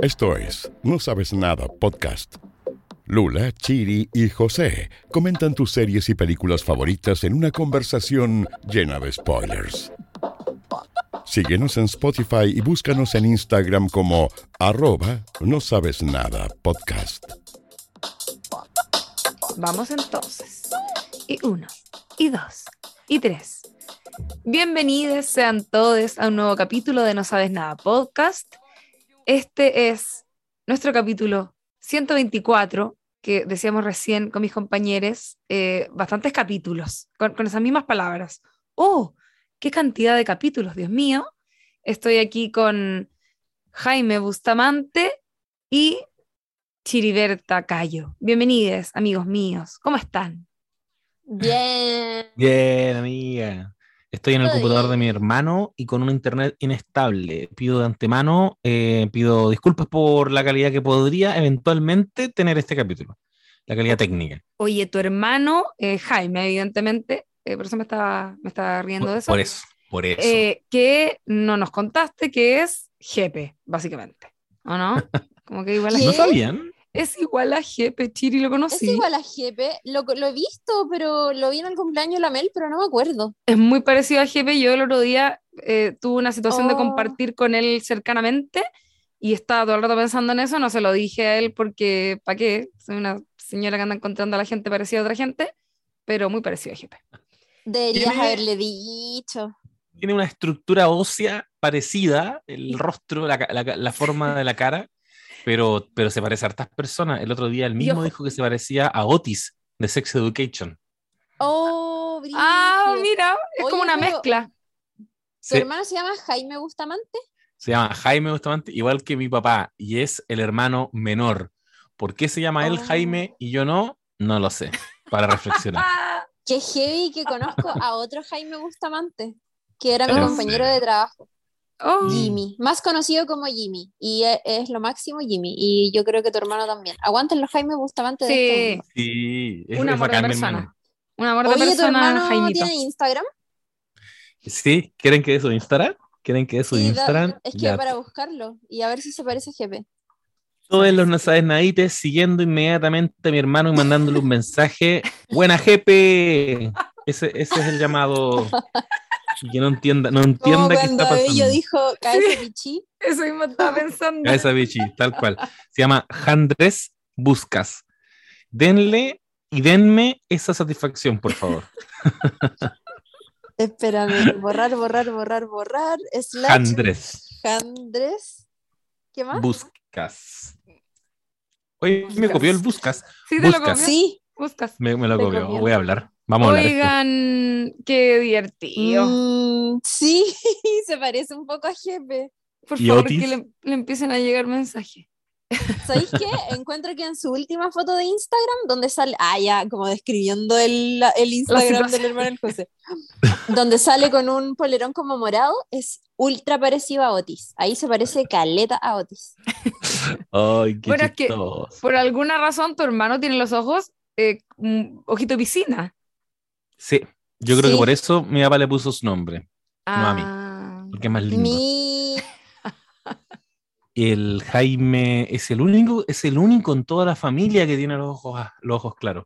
Esto es No Sabes Nada Podcast. Lula, Chiri y José comentan tus series y películas favoritas en una conversación llena de spoilers. Síguenos en Spotify y búscanos en Instagram como arroba no sabes nada podcast. Vamos entonces. Y uno, y dos, y tres. Bienvenidos sean todos a un nuevo capítulo de No Sabes Nada Podcast. Este es nuestro capítulo 124, que decíamos recién con mis compañeros, eh, bastantes capítulos, con, con esas mismas palabras. ¡Oh! ¡Qué cantidad de capítulos, Dios mío! Estoy aquí con Jaime Bustamante y Chiriberta Cayo. Bienvenidos, amigos míos. ¿Cómo están? Bien. Bien, amiga. Estoy en el computador de mi hermano y con un internet inestable. Pido de antemano, eh, pido disculpas por la calidad que podría eventualmente tener este capítulo. La calidad técnica. Oye, tu hermano, eh, Jaime, evidentemente, eh, por eso me estaba, me estaba riendo de eso. por eso, por eso. que no nos contaste que es Jepe, básicamente. ¿O no? Como que igual ¿Qué? ¿No sabían? Es igual a Jepe, Chiri, lo Es conocí. igual a Jepe, lo, lo he visto, pero lo vi en el cumpleaños de la Mel, pero no me acuerdo. Es muy parecido a Jepe. Yo el otro día eh, tuve una situación de Oh. compartir con él cercanamente y estaba todo el rato pensando en eso. No se lo dije a él porque, ¿para qué? Soy una señora que anda encontrando a la gente parecida a otra gente, pero muy parecido a Jepe. Deberías Tiene- haberle dicho. Tiene una estructura ósea parecida, el rostro, la, la forma de la cara, pero, pero se parece a hartas personas. El otro día él mismo dijo que se parecía a Otis de Sex Education. Oh, Ah, brígido. mira, es Oye, como una pero- mezcla. ¿Tu Sí. hermano se llama Jaime Bustamante? Se llama Jaime Bustamante, igual que mi papá, y es el hermano menor. ¿Por qué se llama él Oh. Jaime y yo no? No lo sé, para reflexionar. Ah, Que heavy que conozco a otro Jaime Bustamante, que era mi ¿En compañero de trabajo, oh. Jimmy, más conocido como Jimmy, y e- es, lo máximo Jimmy, y yo creo que tu hermano también. Aguanten los Jaime Bustamante de este Sí. Sí, es, un es amor de persona. hermano. Un amor de Oye, ¿tu persona, hermano Jaimito. tiene Instagram? Sí, ¿quieren que dé su Instagram? ¿Quieren que dé su Sí, da- Instagram? es que Ya. para buscarlo y a ver si se parece a Jepe. Todos los no sabes nadites siguiendo inmediatamente a mi hermano y mandándole un mensaje. Buena jepe. Ese, ese es el llamado. Y que no entienda, no Como entienda qué está cuando pasando. Bello dijo cabeza pichí. Eso mismo estaba pensando. Cabeza bichi, tal cual. Se llama Jandrés Buscas. Denle y denme esa satisfacción, por favor. Espérame, borrar, borrar, borrar, borrar. Slash Jandrés Jandrés. ¿Qué más? Buscas. Oye, me copió el Buscas. Sí, te lo Buscas. copió. Sí. Buscas. Me, me lo copió. Voy a hablar. Vamos a hablar. esto. Oigan, qué divertido. Mm, sí, se parece un poco a Jepe. Por ¿Y favor, Otis? que le, le empiecen a llegar mensajes. ¿Sabéis qué? Encuentro que en su última foto de Instagram, donde sale, ah, ya, como describiendo el, el Instagram del hermano del José, donde sale con un polerón como morado, es ultra parecido a Otis. Ahí se parece caleta a Otis. Ay, qué Bueno, es que-. Por alguna razón, tu hermano tiene los ojos, eh, un ojito de piscina. Sí, yo creo Sí. que por eso mi papá le puso su nombre, No a mí. Ah. porque es más lindo. Mi... El Jaime es el único, es el único en toda la familia que tiene los ojos, los ojos claros.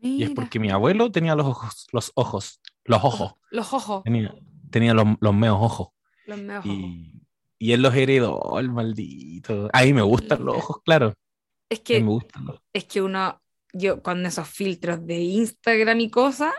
Y es Mira, porque mi abuelo tenía los ojos, los ojos, los ojos, Los ojos. tenía, tenía los, los meos ojos. Los meos ojos. Y, y él los heredó, el maldito. A mí me gustan los Mira. ojos claros. Es que, me gustan los- es que uno, yo con esos filtros de Instagram y cosas,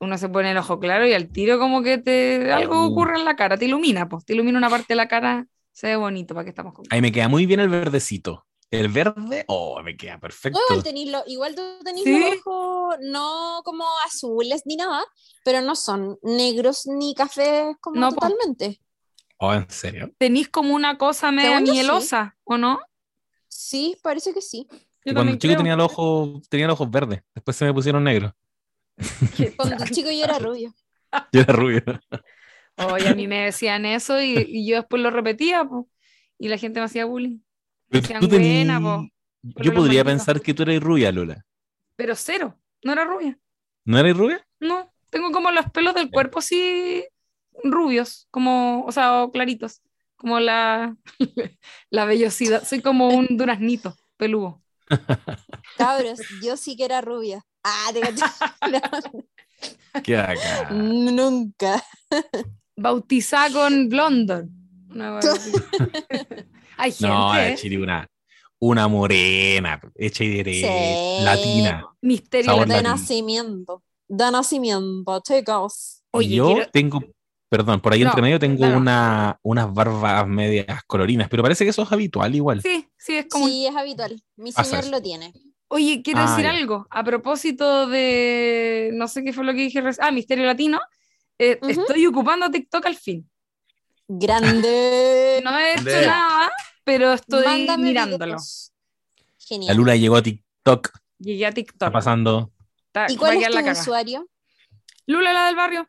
uno se pone el ojo claro y al tiro como que te algo Uh. ocurre en la cara, te ilumina, pues, te ilumina una parte de la cara, se ve bonito, ¿para qué estamos con A mí me queda muy bien el verdecito. El verde, oh, me queda perfecto. No, igual, tú tenés ¿Sí? los ojos no como azules ni nada, pero no son negros ni cafés como No, totalmente. Oh, ¿en serio? Tenís como una cosa media sí. mielosa, ¿o no? Sí, parece que sí. Yo cuando chico creo. tenía los ojos, tenía los ojos verdes. Después se me pusieron negros. Cuando chico yo era rubio. Yo era rubio. Oye, a mí me decían eso y, y yo después lo repetía, po, y la gente me hacía bullying. Pero Decían tení- buena, po. Yo podría pensar que tú eres rubia, Lola. Pero cero, no era rubia. ¿No eres rubia? No, tengo como los pelos del cuerpo así rubios, como, o sea, o claritos, como la, la vellosidad. Soy como un duraznito peludo. Cabros, yo sí que era rubia. Ah, te. Qué acá. No, Nunca. Bautizada con blondo. Una wea así. Hay gente, No, ¿eh? una, una morena, hecha y derecha, Sí. latina. misterio De latino. nacimiento. De nacimiento, chicos. Oye, y yo quiero- tengo, perdón, por ahí No, entre medio tengo no, no. una, unas barbas medias colorinas, pero parece que eso es habitual igual. Sí, sí, es como. Sí, es habitual. Mi señor lo tiene. Oye, quiero Ah, decir ya. algo a propósito de. No sé qué fue lo que dije. Ah, misterio latino. Eh. Estoy ocupando TikTok al fin. Grande. No he hecho Grande. nada, pero estoy Mándame mirándolo. videos. La Genial. Lula llegó a TikTok, Llegué a está TikTok. pasando. Está- ¿Y va a cuál es tu la usuario? Lula, la del barrio.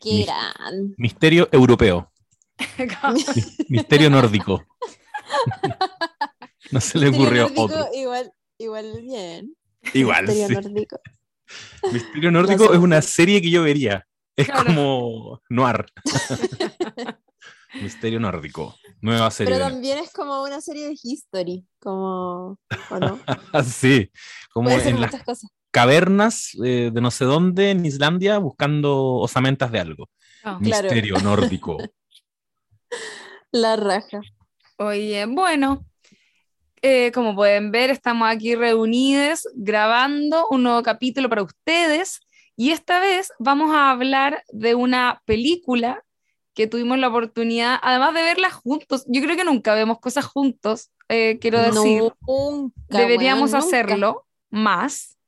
Qué gran. Misterio europeo, misterio nórdico. no se le ocurrió nórdico, otro. Igual, igual bien. Igual, Misterio sí. nórdico. Misterio nórdico sé. es una serie que yo vería. Es Claro. como noir. Misterio nórdico. Nueva serie. Pero también es como una serie de history. Como. ¿O no? Ah, sí, como Puede ser en las cosas. cavernas eh, de no sé dónde en Islandia buscando osamentas de algo. Claro. Misterio nórdico. La raja. Oye, bueno, eh, como pueden ver, estamos aquí reunidos grabando un nuevo capítulo para ustedes y esta vez vamos a hablar de una película que tuvimos la oportunidad, además de verla juntos, yo creo que nunca vemos cosas juntos, eh, quiero decir, Nunca, deberíamos hacerlo más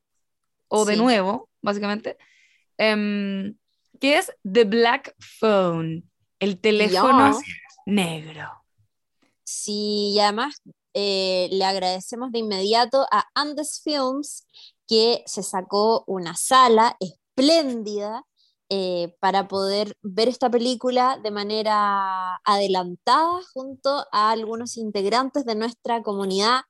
o de Sí. nuevo, básicamente, em, que es The Black Phone, el teléfono negro. Sí, y además eh, le agradecemos de inmediato a Andes Films que se sacó una sala espléndida eh, para poder ver esta película de manera adelantada junto a algunos integrantes de nuestra comunidad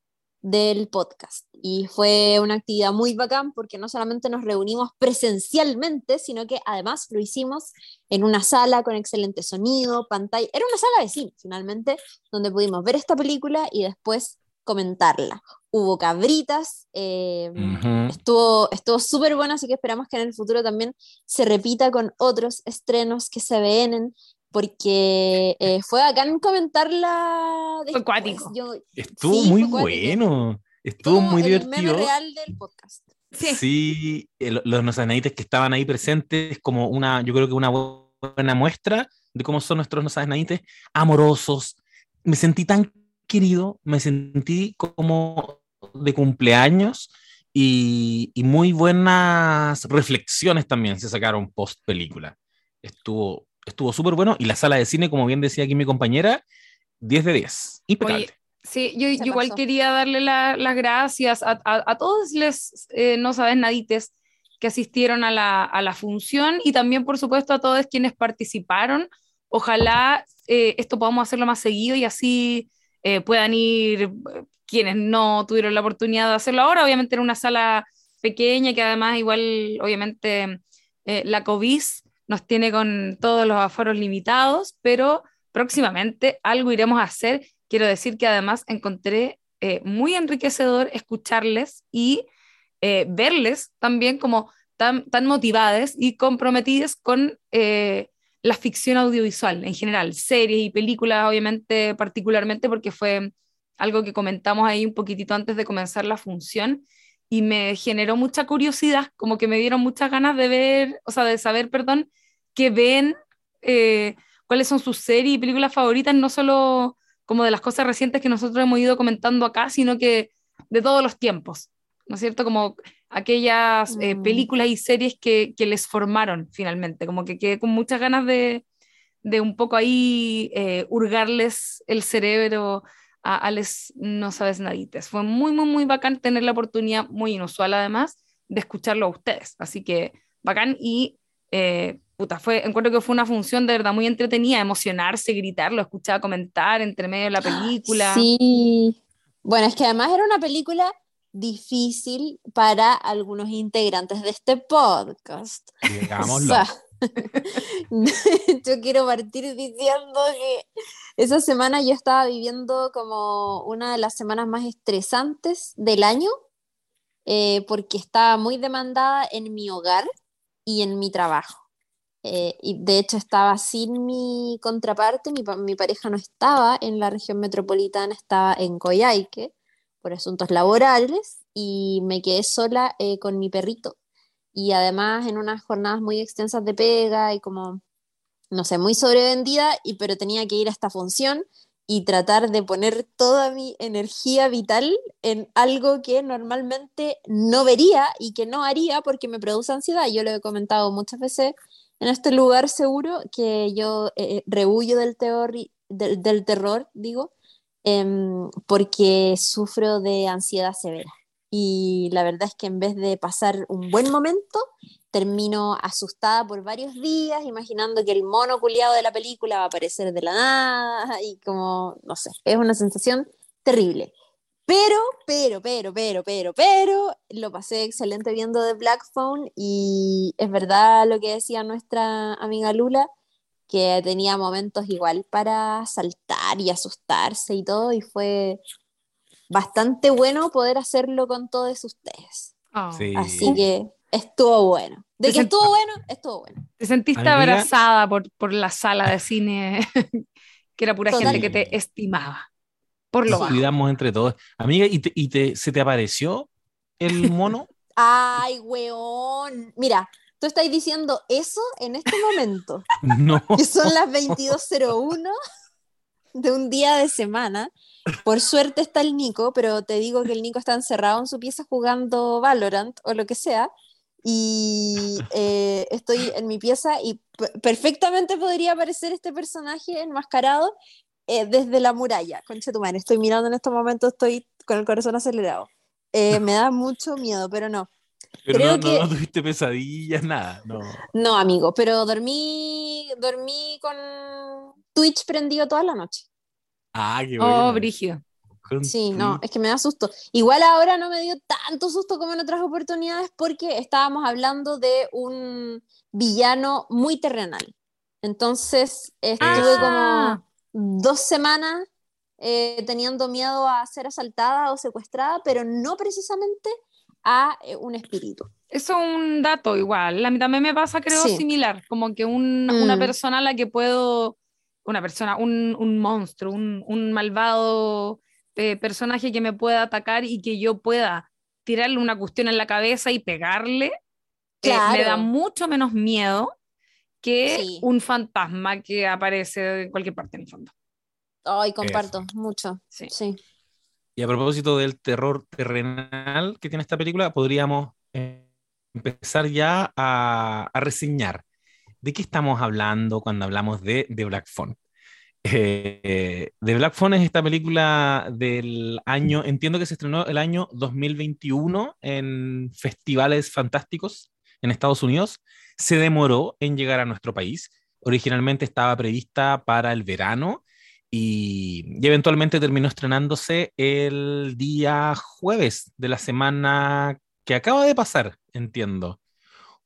del podcast. Y fue una actividad muy bacán porque no solamente nos reunimos presencialmente, sino que además lo hicimos en una sala con excelente sonido, pantalla. Era una sala de cine, finalmente, donde pudimos ver esta película y después comentarla. Hubo cabritas, eh, Ujú. estuvo estuvo súper bueno, así que esperamos que en el futuro también se repita con otros estrenos que se venen, porque eh, fue bacán comentarla. Fue después. cuático. Yo- Estuvo Sí, muy fue cuático. bueno. Estuvo como muy el divertido. meme real del podcast. Sí. Sí, el- los nosanaites que estaban ahí presentes, como una, yo creo que una buena muestra de cómo son nuestros nosanaites, amorosos. Me sentí tan querido, me sentí como de cumpleaños y, y muy buenas reflexiones también se sacaron post película. Estuvo estuvo súper bueno y la sala de cine, como bien decía aquí mi compañera, 10 de 10. Impecable. Oye, Sí, yo, igual quería darle la- las gracias a, a- a todos los eh, no sabes nadites que asistieron a la, a la función y también, por supuesto, a todos quienes participaron. Ojalá eh, esto podamos hacerlo más seguido y así eh, puedan ir quienes no tuvieron la oportunidad de hacerlo ahora. Obviamente en una sala pequeña que además igual, obviamente, eh, la COVID nos tiene con todos los aforos limitados, pero próximamente algo iremos a hacer. Quiero decir que además encontré eh, muy enriquecedor escucharles y eh, verles también como tan, tan motivadas y comprometidas con eh, la ficción audiovisual en general, series y películas, obviamente, particularmente porque fue algo que comentamos ahí un poquitito antes de comenzar la función y me generó mucha curiosidad, como que me dieron muchas ganas de ver, o sea, de saber, perdón, que ven, eh, cuáles son sus series y películas favoritas, no solo como de las cosas recientes que nosotros hemos ido comentando acá, sino que de todos los tiempos, ¿no es cierto? Como aquellas eh, Mm. películas y series que, que les formaron finalmente, como que quedé con muchas ganas de, de un poco ahí eh, hurgarles el cerebro a, a les no sabes nadites. Fue muy, muy, muy bacán tener la oportunidad, muy inusual además, de escucharlo a ustedes. Así que bacán y eh, puta, fue, encuentro que fue una función de verdad muy entretenida, emocionarse, gritarlo, escuchar comentar entre medio de la película. Sí. Bueno, es que además era una película difícil para algunos integrantes de este podcast. Digámoslo. O sea, yo quiero partir diciendo que esa semana yo estaba viviendo como una de las semanas más estresantes del año, eh, porque estaba muy demandada en mi hogar y en mi trabajo. Eh, y de hecho estaba sin mi contraparte, mi, mi, pareja no estaba en la región metropolitana, estaba en Coyhaique por asuntos laborales y me quedé sola eh, con mi perrito. Y además en unas jornadas muy extensas de pega y como, no sé, muy sobrevendida, y, pero tenía que ir a esta función y tratar de poner toda mi energía vital en algo que normalmente no vería y que no haría porque me produce ansiedad. Yo lo he comentado muchas veces en este lugar seguro que yo eh, eh rehuyo del, del, del terror, digo, em, porque sufro de ansiedad severa. Y la verdad es que en vez de pasar un buen momento, termino asustada por varios días, imaginando que el mono culiado de la película va a aparecer de la nada y como, no sé, es una sensación terrible. Pero, pero, pero, pero, pero, pero, lo pasé excelente viendo The Black Phone y es verdad lo que decía nuestra amiga Lula, que tenía momentos igual para saltar y asustarse y todo, y fue bastante bueno poder hacerlo con todos ustedes. Oh. Sí. Así que estuvo bueno. De Te que sent- estuvo bueno, estuvo bueno. Te sentiste Amiga. abrazada por, por la sala de cine, que era pura gente que te estimaba. Por lo Nos bajo. cuidamos entre todos. Amiga, ¿y, te- y te- se te apareció el mono? Ay, weón. Mira, tú estás diciendo eso en este momento, no. que son las 22.01 de un día de semana. Por suerte está el Nico, pero te digo que el Nico está encerrado en su pieza jugando Valorant o lo que sea. Y eh, estoy en mi pieza y perfectamente podría aparecer este personaje enmascarado eh, desde la muralla. Concha tu madre, estoy mirando en estos momentos, estoy con el corazón acelerado. Eh, me da mucho miedo, pero no. Pero creo no, no- que- no tuviste pesadillas, nada. No. No, amigo, pero dormí, dormí con Twitch prendido toda la noche. Ah, qué Oh, bueno. brígido. Con Sí, no, es que me da susto. Igual ahora no me dio tanto susto como en otras oportunidades porque estábamos hablando de un villano muy terrenal. Entonces estuve Ah. como dos semanas eh, teniendo miedo a ser asaltada o secuestrada, pero no precisamente a eh, un espíritu. Eso es un dato igual. A mí también me pasa, creo, Sí. similar. Como que un- una Mm. persona a la que puedo, una persona, un, un monstruo, un, un malvado eh, personaje que me pueda atacar y que yo pueda tirarle una cuestión en la cabeza y pegarle, eh, me Claro. da mucho menos miedo que Sí. un fantasma que aparece en cualquier parte en el fondo. Ay, comparto mucho. Sí. Sí. Y a propósito del terror terrenal que tiene esta película, podríamos eh, empezar ya a, a reseñar. ¿De qué estamos hablando cuando hablamos de The Black Phone? Eh, The Black Phone es esta película del año, entiendo que se estrenó el año 2021 en festivales fantásticos en Estados Unidos. Se demoró en llegar a nuestro país. Originalmente estaba prevista para el verano y, eventualmente terminó estrenándose el día jueves de la semana que acaba de pasar, entiendo.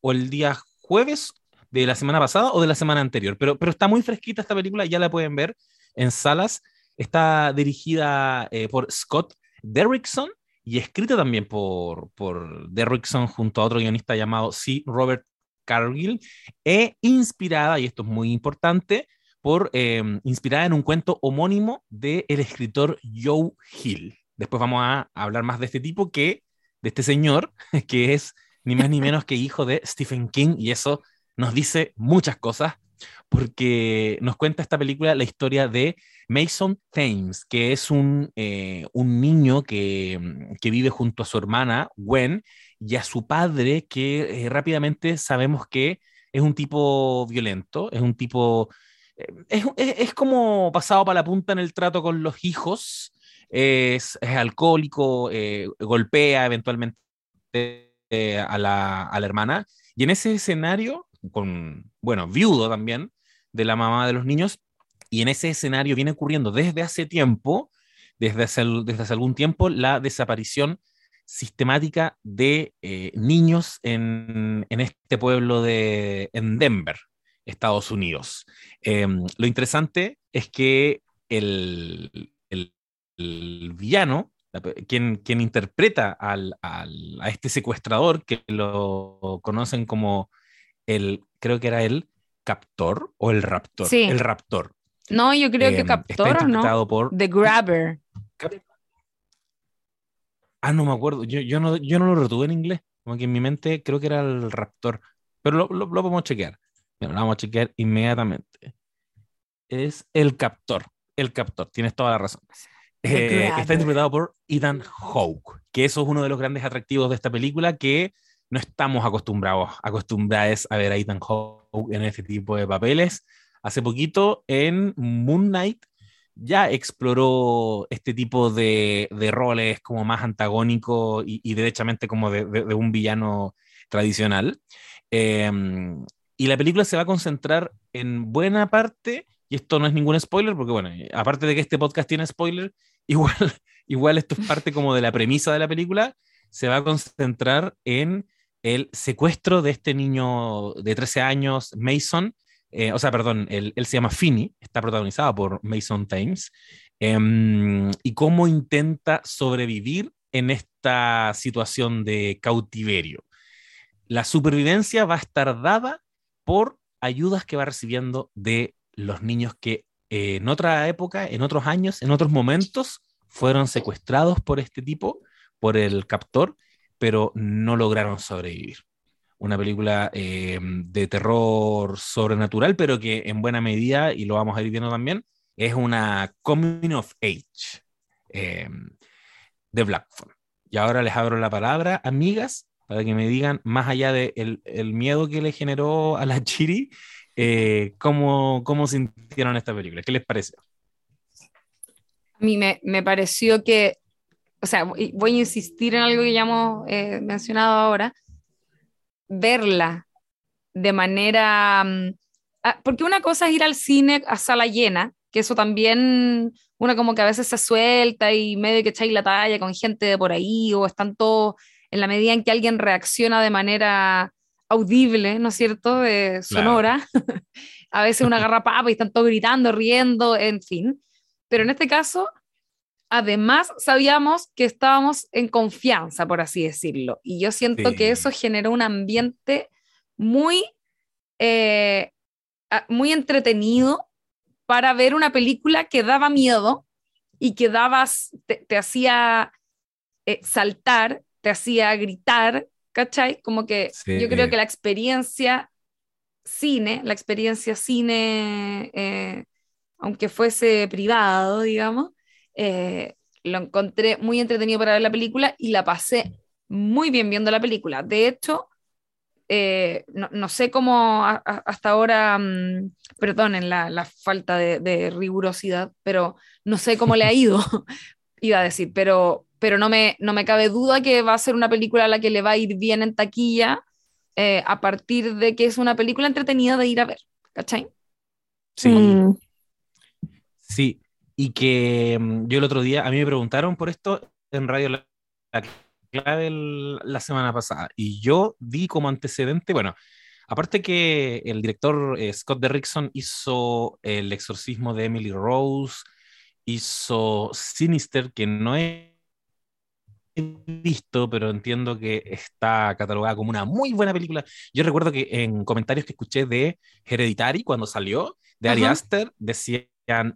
O el día jueves de la semana pasada o de la semana anterior. Pero, pero está muy fresquita esta película, ya la pueden ver en salas. Está dirigida eh, por Scott Derrickson y escrita también por, por Derrickson junto a otro guionista llamado C. Robert Cargill, e inspirada, y esto es muy importante, por eh, inspirada en un cuento homónimo del escritor Joe Hill. Después vamos a hablar más de este tipo que de este señor, que es ni más ni menos que hijo de Stephen King, y eso nos dice muchas cosas, porque nos cuenta esta película la historia de Mason Thames, que es un, eh, un niño que, que, vive junto a su hermana, Gwen, y a su padre, que eh, rápidamente sabemos que es un tipo violento, es un tipo... eh, Es, es, como pasado para la punta en el trato con los hijos, es, es alcohólico, eh, golpea eventualmente a, la, a la hermana, y en ese escenario, con, bueno, viudo también, de la mamá de los niños, y en ese escenario viene ocurriendo desde hace tiempo, desde desde hace algún tiempo, la desaparición sistemática de eh, niños en, en, este pueblo de en Denver, Estados Unidos. Em, lo interesante es que el, el, el villano, quien, quien interpreta al, al, a este secuestrador, que lo conocen como el, creo que era el captor o el raptor. Sí. El raptor. No, yo creo que Em, captor, está ¿o ¿no? interpretado por The Grabber. Ah, no me acuerdo. Yo, yo, no, yo no lo retuve en inglés. Como que en mi mente creo que era el Raptor. Pero lo, lo, lo podemos chequear. Mira, lo vamos a chequear inmediatamente. Es el Captor. El Captor. Tienes toda la razón. The Eh, está interpretado por Ethan Hawke. Que eso es uno de los grandes atractivos de esta película que no estamos acostumbrados, acostumbrados a ver a Ethan Hawke en este tipo de papeles. Hace poquito en Moon Knight ya exploró este tipo de, roles como más antagónico y, derechamente como de, un villano tradicional. Eh, y la película se va a concentrar en buena parte, y esto no es ningún spoiler, porque bueno, eh, aparte de que este podcast tiene spoiler, igual, igual esto es parte como de la premisa de la película, se va a concentrar en el secuestro de este niño de 13 años, Mason, eh, o sea, perdón, él, se llama Finney, está protagonizado por Mason Thames, em, y cómo intenta sobrevivir en esta situación de cautiverio. La supervivencia va a estar dada por ayudas que va recibiendo de los niños que eh, en otra época, en otros años, en otros momentos, fueron secuestrados por este tipo, por el captor, pero no lograron sobrevivir una película eh, de terror sobrenatural, pero que en buena medida, y lo vamos a ir viendo también, es una coming of age eh, de Black Phone. Y ahora les abro la palabra, amigas, para que me digan, más allá del de el miedo que le generó a la Chiri, eh, ¿cómo, ¿cómo sintieron esta película? ¿Qué les pareció? A mí me, me pareció que, o sea, voy a insistir en algo que ya hemos mencionado ahora, verla de manera... mm, ah, porque una cosa es ir al cine a sala llena, que eso también, una como que a veces se suelta y medio que echáis la talla con gente de por ahí, o están todos, en la medida en que alguien reacciona de manera audible, ¿no es cierto?, Eh, sonora, a veces una agarra papa y están todos gritando, riendo, en fin. Pero en este caso, además sabíamos que estábamos en confianza, por así decirlo. Y yo siento Sí. que eso generó un ambiente muy, eh, muy entretenido para ver una película que daba miedo y que dabas, te, te hacía eh, saltar, te hacía gritar, ¿cachai? Como que Sí. yo creo que la experiencia cine, la experiencia cine, eh, aunque fuese privado, digamos, eh, lo encontré muy entretenido para ver la película y la pasé muy bien viendo la película. De hecho, eh, no, no sé cómo a- a- hasta ahora, mm, perdonen la, la falta de, de rigurosidad, pero no sé cómo le ha ido, iba a decir, pero, pero no, me, no me cabe duda que va a ser una película a la que le va a ir bien en taquilla eh, a partir de que es una película entretenida de ir a ver, ¿cachai? Sí, Mm, Sí, y que mm, yo el otro día, a mí me preguntaron por esto en Radio La, La Clave el- la semana pasada, y yo di como antecedente, bueno, aparte que el director eh, Scott Derrickson hizo El exorcismo de Emily Rose, hizo Sinister, que no he visto, pero entiendo que está catalogada como una muy buena película. Yo recuerdo que en comentarios que escuché de Hereditary cuando salió, de Ari. Aster, decían,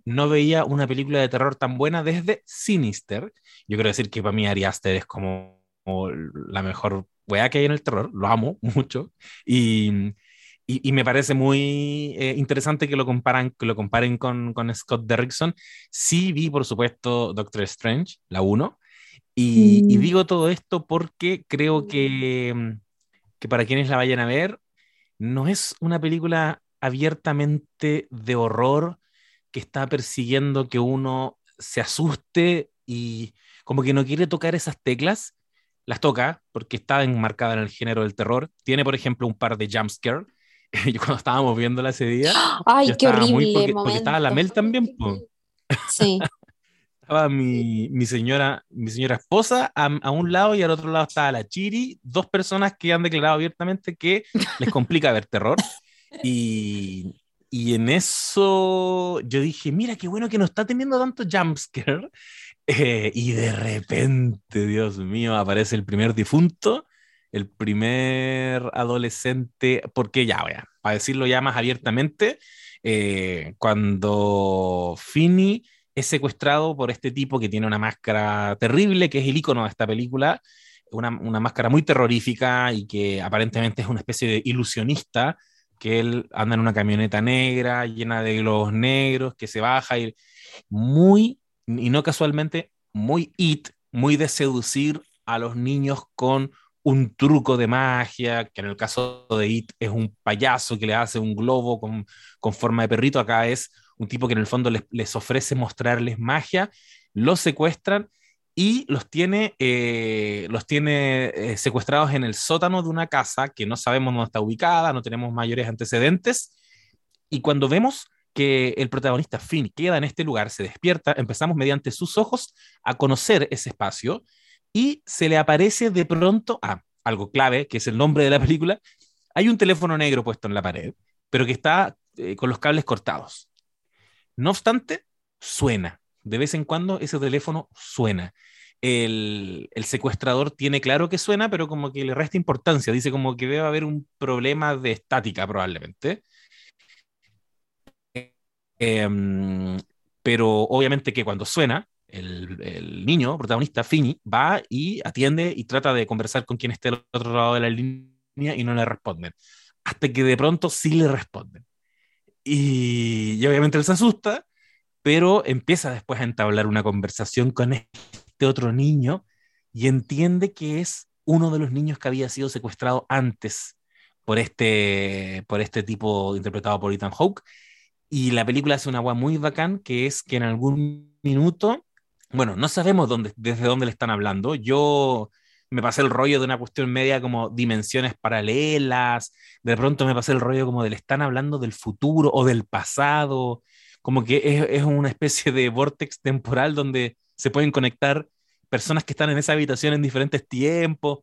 no veía una película de terror tan buena desde Sinister. Yo quiero decir que para mí Ari Aster es como, como la mejor weá que hay en el terror, lo amo mucho. Y, y, y me parece muy eh, interesante que lo, comparan, que lo comparen con, con Scott Derrickson. Sí vi, por supuesto, Doctor Strange, la 1. Y, y digo todo esto porque creo que, mm, que para quienes la vayan a ver, no es una película abiertamente de horror que está persiguiendo que uno se asuste y como que no quiere tocar esas teclas, las toca porque está enmarcada en el género del terror. Tiene, por ejemplo, un par de jumpscare. Yo cuando estábamos viéndola ese día, Ay, yo qué estaba muy- horrible porque, porque estaba la Mel también. po. Sí, estaba mi, mi, señora, mi señora esposa a, a, un lado y al otro lado estaba la Chiri, dos personas que han declarado abiertamente que les complica ver terror. Y, y en eso yo dije, mira, qué bueno que no está teniendo tanto jumpscare. Eh, y de repente, Dios mío, aparece el primer difunto, el primer adolescente, porque ya, vaya, para decirlo ya más abiertamente, eh, cuando Finny es secuestrado por este tipo que tiene una máscara terrible, que es el icono de esta película, una, una máscara muy terrorífica y que aparentemente es una especie de ilusionista que él anda en una camioneta negra llena de globos negros, que se baja y muy, y no casualmente, muy it, muy de seducir a los niños con un truco de magia, que en el caso de It es un payaso que le hace un globo con, con forma de perrito, acá es un tipo que en el fondo les, les ofrece mostrarles magia, los secuestran y los tiene, eh, los tiene eh, secuestrados en el sótano de una casa que no sabemos dónde está ubicada, no tenemos mayores antecedentes. Y cuando vemos que el protagonista Finn queda en este lugar, se despierta, empezamos mediante sus ojos a conocer ese espacio y se le aparece de pronto a algo clave, que es el nombre de la película. Hay un teléfono negro puesto en la pared, pero que está eh, con los cables cortados. No obstante, suena de vez en cuando ese teléfono suena. El, el, secuestrador tiene claro que suena, pero como que le resta importancia. Dice como que debe haber un problema de estática probablemente. Eh, pero obviamente que cuando suena, el, el, niño protagonista, Fini, va y atiende y trata de conversar con quien esté al otro lado de la línea y no le responden. Hasta que de pronto sí le responden. Y, y obviamente él se asusta pero empieza después a entablar una conversación con este otro niño y entiende que es uno de los niños que había sido secuestrado antes por este, por este tipo interpretado por Ethan Hawke. Y la película hace una agua muy bacán, que es que en algún minuto, bueno, no sabemos desde dónde le están hablando. Yo me pasé el rollo de una cuestión media como dimensiones paralelas, de pronto me pasé el rollo como de le están hablando del futuro o del pasado, como que es, es, una especie de vortex temporal donde se pueden conectar personas que están en esa habitación en diferentes tiempos.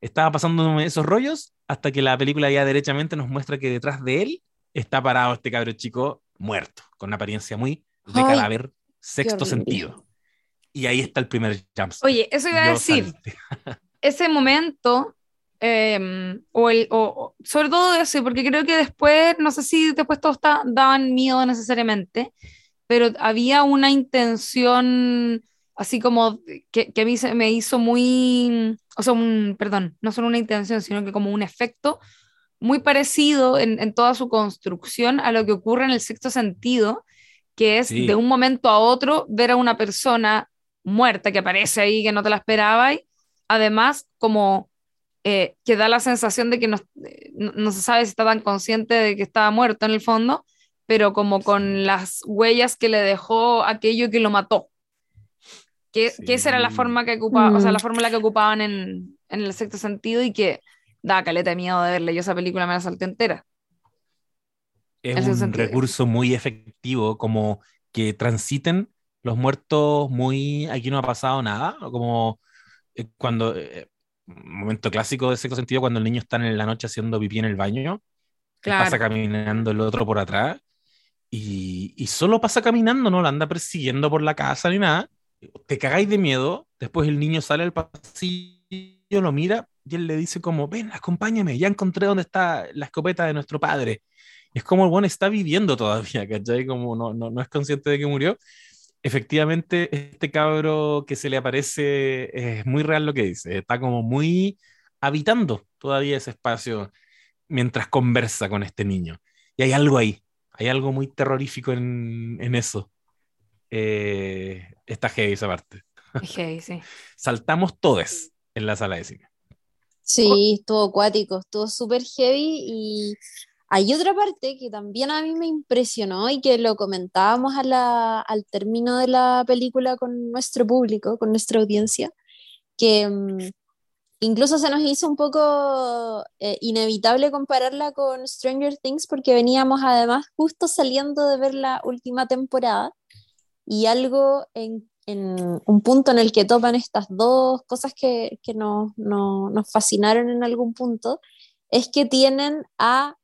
Estaba pasando esos rollos hasta que la película ya derechamente nos muestra que detrás de él está parado este cabro chico muerto, con una apariencia muy de Ay, cadáver, sexto sentido. Y ahí está el primer jump. Oye, eso iba a decir. ese momento eh, o, el, o, sobre todo eso, porque creo que después, no sé si después todos está, daban miedo necesariamente, pero había una intención así como que, que a mí se me hizo muy, o sea, un, perdón, no solo una intención, sino que como un efecto muy parecido en, en toda su construcción a lo que ocurre en el sexto sentido, que es sí. de un momento a otro ver a una persona muerta que aparece ahí que no te la esperaba y además como eh, que da la sensación de que no, no, no, se sabe si está tan consciente de que estaba muerto en el fondo, pero como con las huellas que le dejó aquello que lo mató. Que, sí. que esa era la forma que ocupaba, mm. o sea, la fórmula que ocupaban en, en, el sexto sentido y que da caleta de miedo de verle. Yo esa película me la salté entera. Es un sentido. recurso muy efectivo, como que transiten los muertos muy, aquí no ha pasado nada, como eh, cuando eh, momento clásico de sexto sentido cuando el niño está en la noche haciendo pipí en el baño, claro. pasa caminando el otro por atrás y, y, solo pasa caminando, no la anda persiguiendo por la casa ni nada. Te cagáis de miedo, después el niño sale al pasillo, lo mira y él le dice como, ven, acompáñame, ya encontré dónde está la escopeta de nuestro padre. Y es como el bueno está viviendo todavía, ¿cachai? Como no, no, no es consciente de que murió efectivamente este cabro que se le aparece es muy real lo que dice, está como muy habitando todavía ese espacio mientras conversa con este niño. Y hay algo ahí, hay algo muy terrorífico en, en eso. Eh, está heavy esa parte. Heavy, sí. Saltamos todos en la sala de cine. Sí, estuvo acuático, estuvo súper heavy y hay otra parte que también a mí me impresionó y que lo comentábamos a la, al término de la película con nuestro público, con nuestra audiencia, que um, incluso se nos hizo un poco eh, inevitable compararla con Stranger Things porque veníamos además justo saliendo de ver la última temporada y algo en en un punto en el que topan estas dos cosas que, que nos, no, nos fascinaron en algún punto, es que tienen a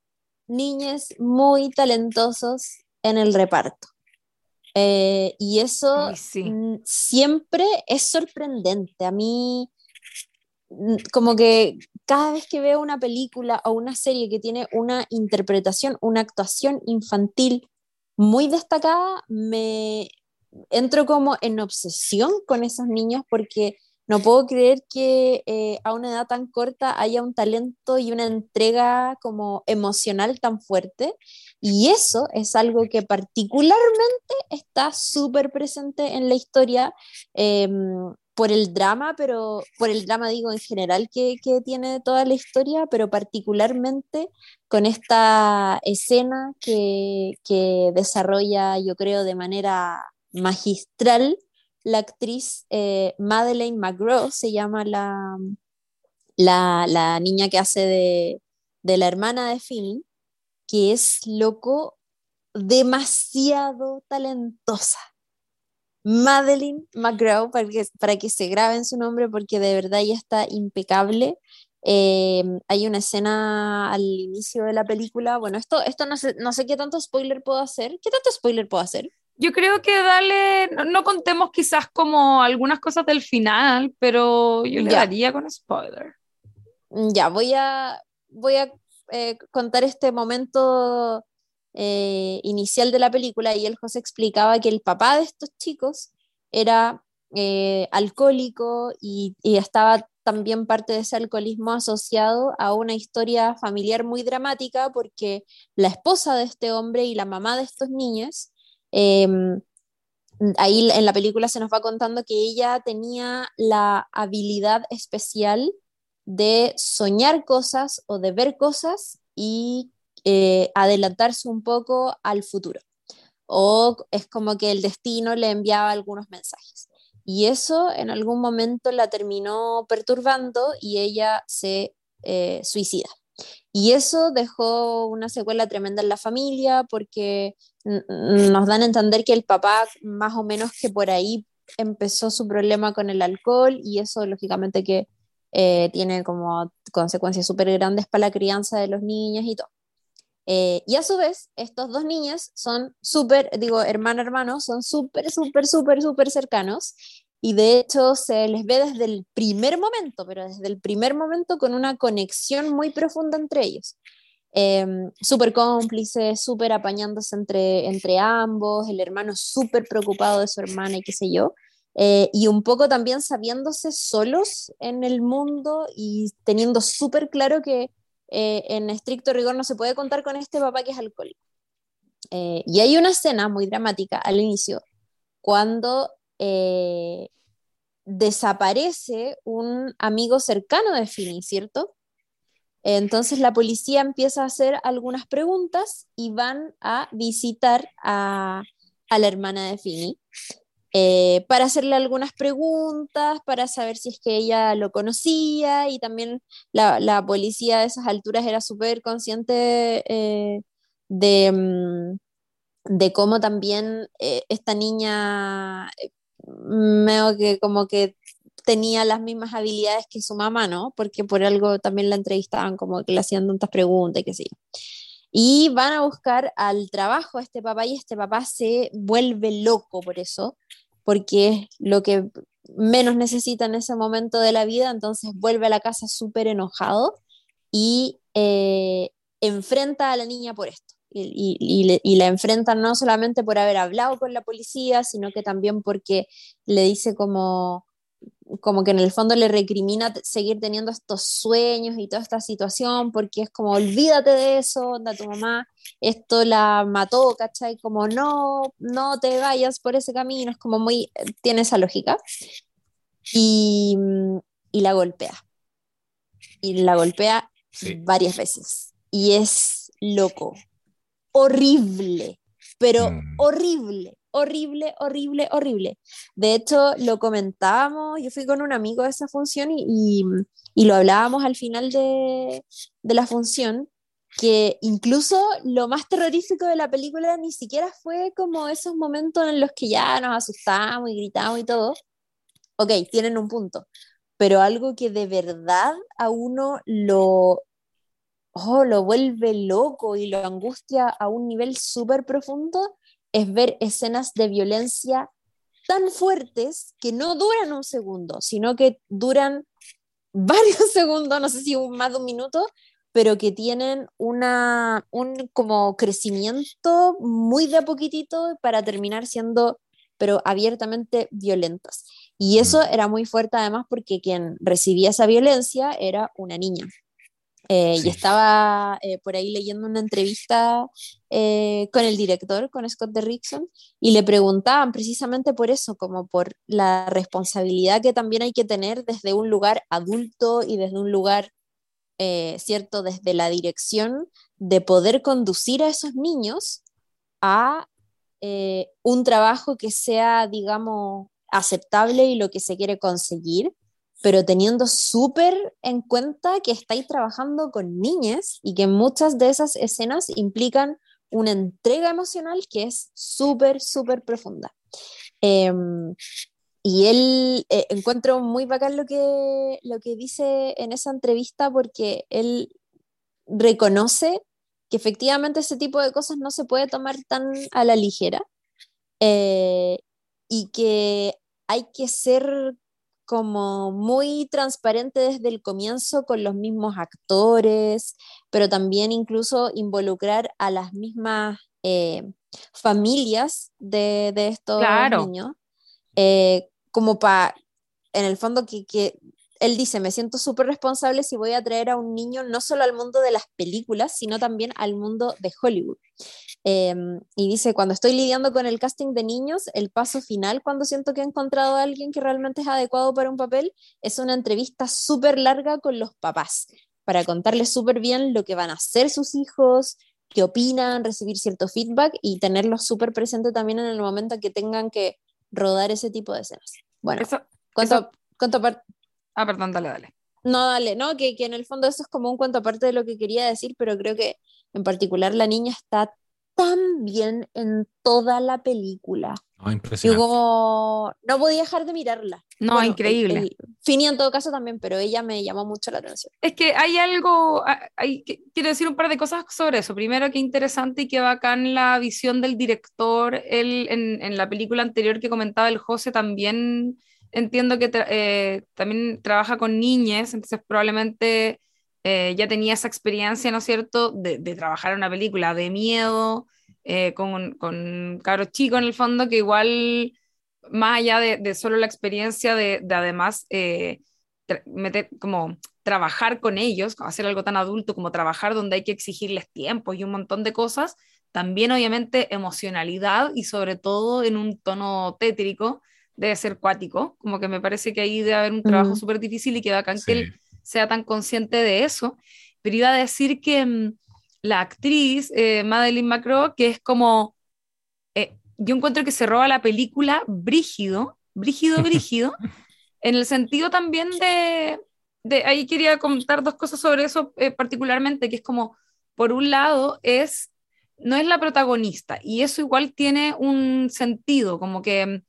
niños muy talentosos en el reparto. Eh, y eso siempre es sorprendente. A mí, como que cada vez que veo una película o una serie que tiene una interpretación, una actuación infantil muy destacada, me entro como en obsesión con esos niños porque no puedo creer que eh, a una edad tan corta haya un talento y una entrega como emocional tan fuerte. Y eso es algo que particularmente está súper presente en la historia em, por el drama, pero por el drama digo en general que, que, tiene toda la historia, pero particularmente con esta escena que, que desarrolla, yo creo, de manera magistral la actriz eh, Madeleine McGraw, se llama la, la, niña que hace de, de la hermana de Finn, que es loco demasiado talentosa. Madeleine McGraw, para que, para que se graben su nombre, porque de verdad ya está impecable. Eh, hay una escena al inicio de la película. Bueno, esto, esto no, sé, no sé qué tanto spoiler puedo hacer. ¿Qué tanto spoiler puedo hacer? Yo creo que dale, no, contemos quizás como algunas cosas del final, pero yo le daría con spoiler. Ya, voy a, voy a eh, contar este momento eh, inicial de la película y el José explicaba que el papá de estos chicos era eh, alcohólico y, y, estaba también parte de ese alcoholismo asociado a una historia familiar muy dramática porque la esposa de este hombre y la mamá de estos niños Em, ahí en la película se nos va contando que ella tenía la habilidad especial de soñar cosas o de ver cosas y eh, adelantarse un poco al futuro. O es como que el destino le enviaba algunos mensajes. Y eso en algún momento la terminó perturbando y ella se eh, suicida. Y eso dejó una secuela tremenda en la familia porque nos dan a entender que el papá más o menos que por ahí empezó su problema con el alcohol y eso lógicamente que eh, tiene como consecuencias súper grandes para la crianza de los niños y todo. Eh, y a su vez, estos dos niños son súper, digo, hermano, hermano, son súper, súper, súper, súper cercanos y de hecho se les ve desde el primer momento, pero desde el primer momento con una conexión muy profunda entre ellos. Em, súper cómplices, súper apañándose entre, entre ambos, el hermano súper preocupado de su hermana y qué sé yo, eh, y un poco también sabiéndose solos en el mundo y teniendo súper claro que eh, en estricto rigor no se puede contar con este papá que es alcohólico. Eh, y hay una escena muy dramática al inicio, cuando desaparece un amigo cercano de Fini, ¿cierto? Entonces la policía empieza a hacer algunas preguntas y van a visitar a, la hermana de Fini eh, para hacerle algunas preguntas, para saber si es que ella lo conocía y también la, policía a esas alturas era súper consciente eh, de, mm, de, cómo también eh, esta niña, veo que como que tenía las mismas habilidades que su mamá, ¿no? Porque por algo también la entrevistaban, como que le hacían tantas preguntas y qué sé yo. Y van a buscar al trabajo a este papá y este papá se vuelve loco por eso, porque es lo que menos necesita en ese momento de la vida, entonces vuelve a la casa súper enojado y eh, enfrenta a la niña por esto. Y, y, y, la enfrenta no solamente por haber hablado con la policía, sino que también porque le dice como, como que en el fondo le recrimina seguir teniendo estos sueños y toda esta situación, porque es como, olvídate de eso, onda, tu mamá, esto la mató, ¿cachai? Como, no, no te vayas por ese camino, es como muy, tiene esa lógica. Y, y la golpea. Y la golpea varias veces. Y es loco, horrible, pero mm. horrible horrible, horrible, horrible. De hecho, lo comentábamos, yo fui con un amigo a esa función y, y, lo hablábamos al final de, de, la función, que incluso lo más terrorífico de la película ni siquiera fue como esos momentos en los que ya nos asustamos y gritamos y todo. Ok, tienen un punto, pero algo que de verdad a uno lo, oh, lo vuelve loco y lo angustia a un nivel súper profundo es ver escenas de violencia tan fuertes que no duran un segundo, sino que duran varios segundos, no sé si más de un minuto, pero que tienen una, un como crecimiento muy de a poquitito para terminar siendo, pero abiertamente violentas. Y eso mm. era muy fuerte además porque quien recibía esa violencia era una niña. Eh, y estaba eh, por ahí leyendo una entrevista eh, con el director, con Scott Derrickson, y le preguntaban precisamente por eso, como por la responsabilidad que también hay que tener desde un lugar adulto y desde un lugar, ¿cierto?, desde la dirección de poder conducir a esos niños a un trabajo que sea, digamos, aceptable y lo que se quiere conseguir pero teniendo súper en cuenta que estáis trabajando con niñas y que muchas de esas escenas implican una entrega emocional que es súper, súper profunda. Em, y él eh, encuentro muy bacán lo que, lo que dice en esa entrevista porque él reconoce que efectivamente ese tipo de cosas no se puede tomar tan a la ligera eh, y que hay que ser como muy transparente desde el comienzo con los mismos actores, pero también incluso involucrar a las mismas eh, familias de, estos niños, eh, como para, en el fondo, que, que él dice, me siento súper responsable si voy a traer a un niño no solo al mundo de las películas, sino también al mundo de Hollywood. Em, y dice, cuando estoy lidiando con el casting de niños, el paso final, cuando siento que he encontrado a alguien que realmente es adecuado para un papel, es una entrevista súper larga con los papás, para contarles súper bien lo que van a hacer sus hijos, qué opinan, recibir cierto feedback y tenerlos súper presente también en el momento en que tengan que rodar ese tipo de escenas. Bueno, eso, ¿cuánto, ¿cuánto, Ah, perdón, dale, dale. No, dale, no, que, que en el fondo eso es como un cuento aparte de lo que quería decir, pero creo que en particular la niña está tan bien en toda la película. Oh, impresionante. como no podía dejar de mirarla. No, increíble. Fini en todo caso también, pero ella me llamó mucho la atención. Es que hay algo, hay, quiero decir un par de cosas sobre eso. Primero, qué interesante y qué bacán la visión del director. Él en, en la película anterior que comentaba el José también entiendo que eh, también trabaja con niñas, entonces probablemente eh, ya tenía esa experiencia, ¿no es cierto?, de, trabajar en una película de miedo, eh, con, con cabros chicos en el fondo, que igual, más allá de, solo la experiencia de, además meter, como trabajar con ellos, hacer algo tan adulto como trabajar donde hay que exigirles tiempos y un montón de cosas, también obviamente emocionalidad y sobre todo en un tono tétrico, debe ser cuático, como que me parece que ahí debe haber un trabajo súper difícil y que bacán que él sea tan consciente de eso. Pero iba a decir que mm, la actriz, eh, Madeline McCraw, que es como, eh, yo encuentro que se roba la película brígido, brígido, brígido, en el sentido también de, de, ahí quería comentar dos cosas sobre eso eh, particularmente, que es como, por un lado, es, no es la protagonista, y eso igual tiene un sentido, como que mm,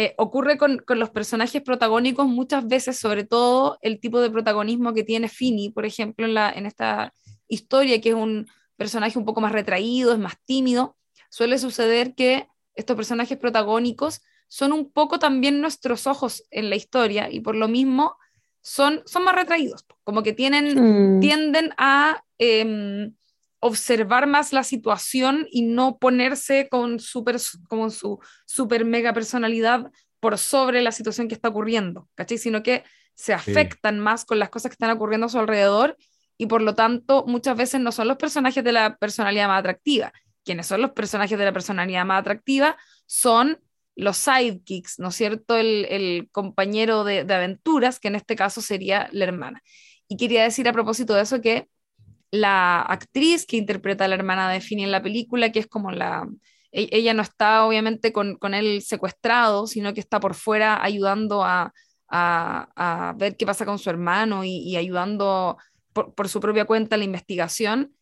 eh, ocurre con, con, los personajes protagónicos muchas veces, sobre todo el tipo de protagonismo que tiene Fini, por ejemplo, en, la, en esta historia, que es un personaje un poco más retraído, es más tímido, suele suceder que estos personajes protagónicos son un poco también nuestros ojos en la historia y por lo mismo son, son más retraídos, como que tienen, mm. tienden a em, observar más la situación y no ponerse con super, como su super mega personalidad por sobre la situación que está ocurriendo, ¿cachai? Sino que se afectan más con las cosas que están ocurriendo a su alrededor y por lo tanto muchas veces no son los personajes de la personalidad más atractiva. Quienes son los personajes de la personalidad más atractiva son los sidekicks, ¿no es cierto? El, el compañero de, de aventuras, que en este caso sería la hermana. Y quería decir a propósito de eso que la actriz que interpreta a la hermana de Finny en la película, que es como la... E, ella no está obviamente con, con él secuestrado, sino que está por fuera ayudando a, a, ver qué pasa con su hermano y, ayudando por, su propia cuenta la investigación.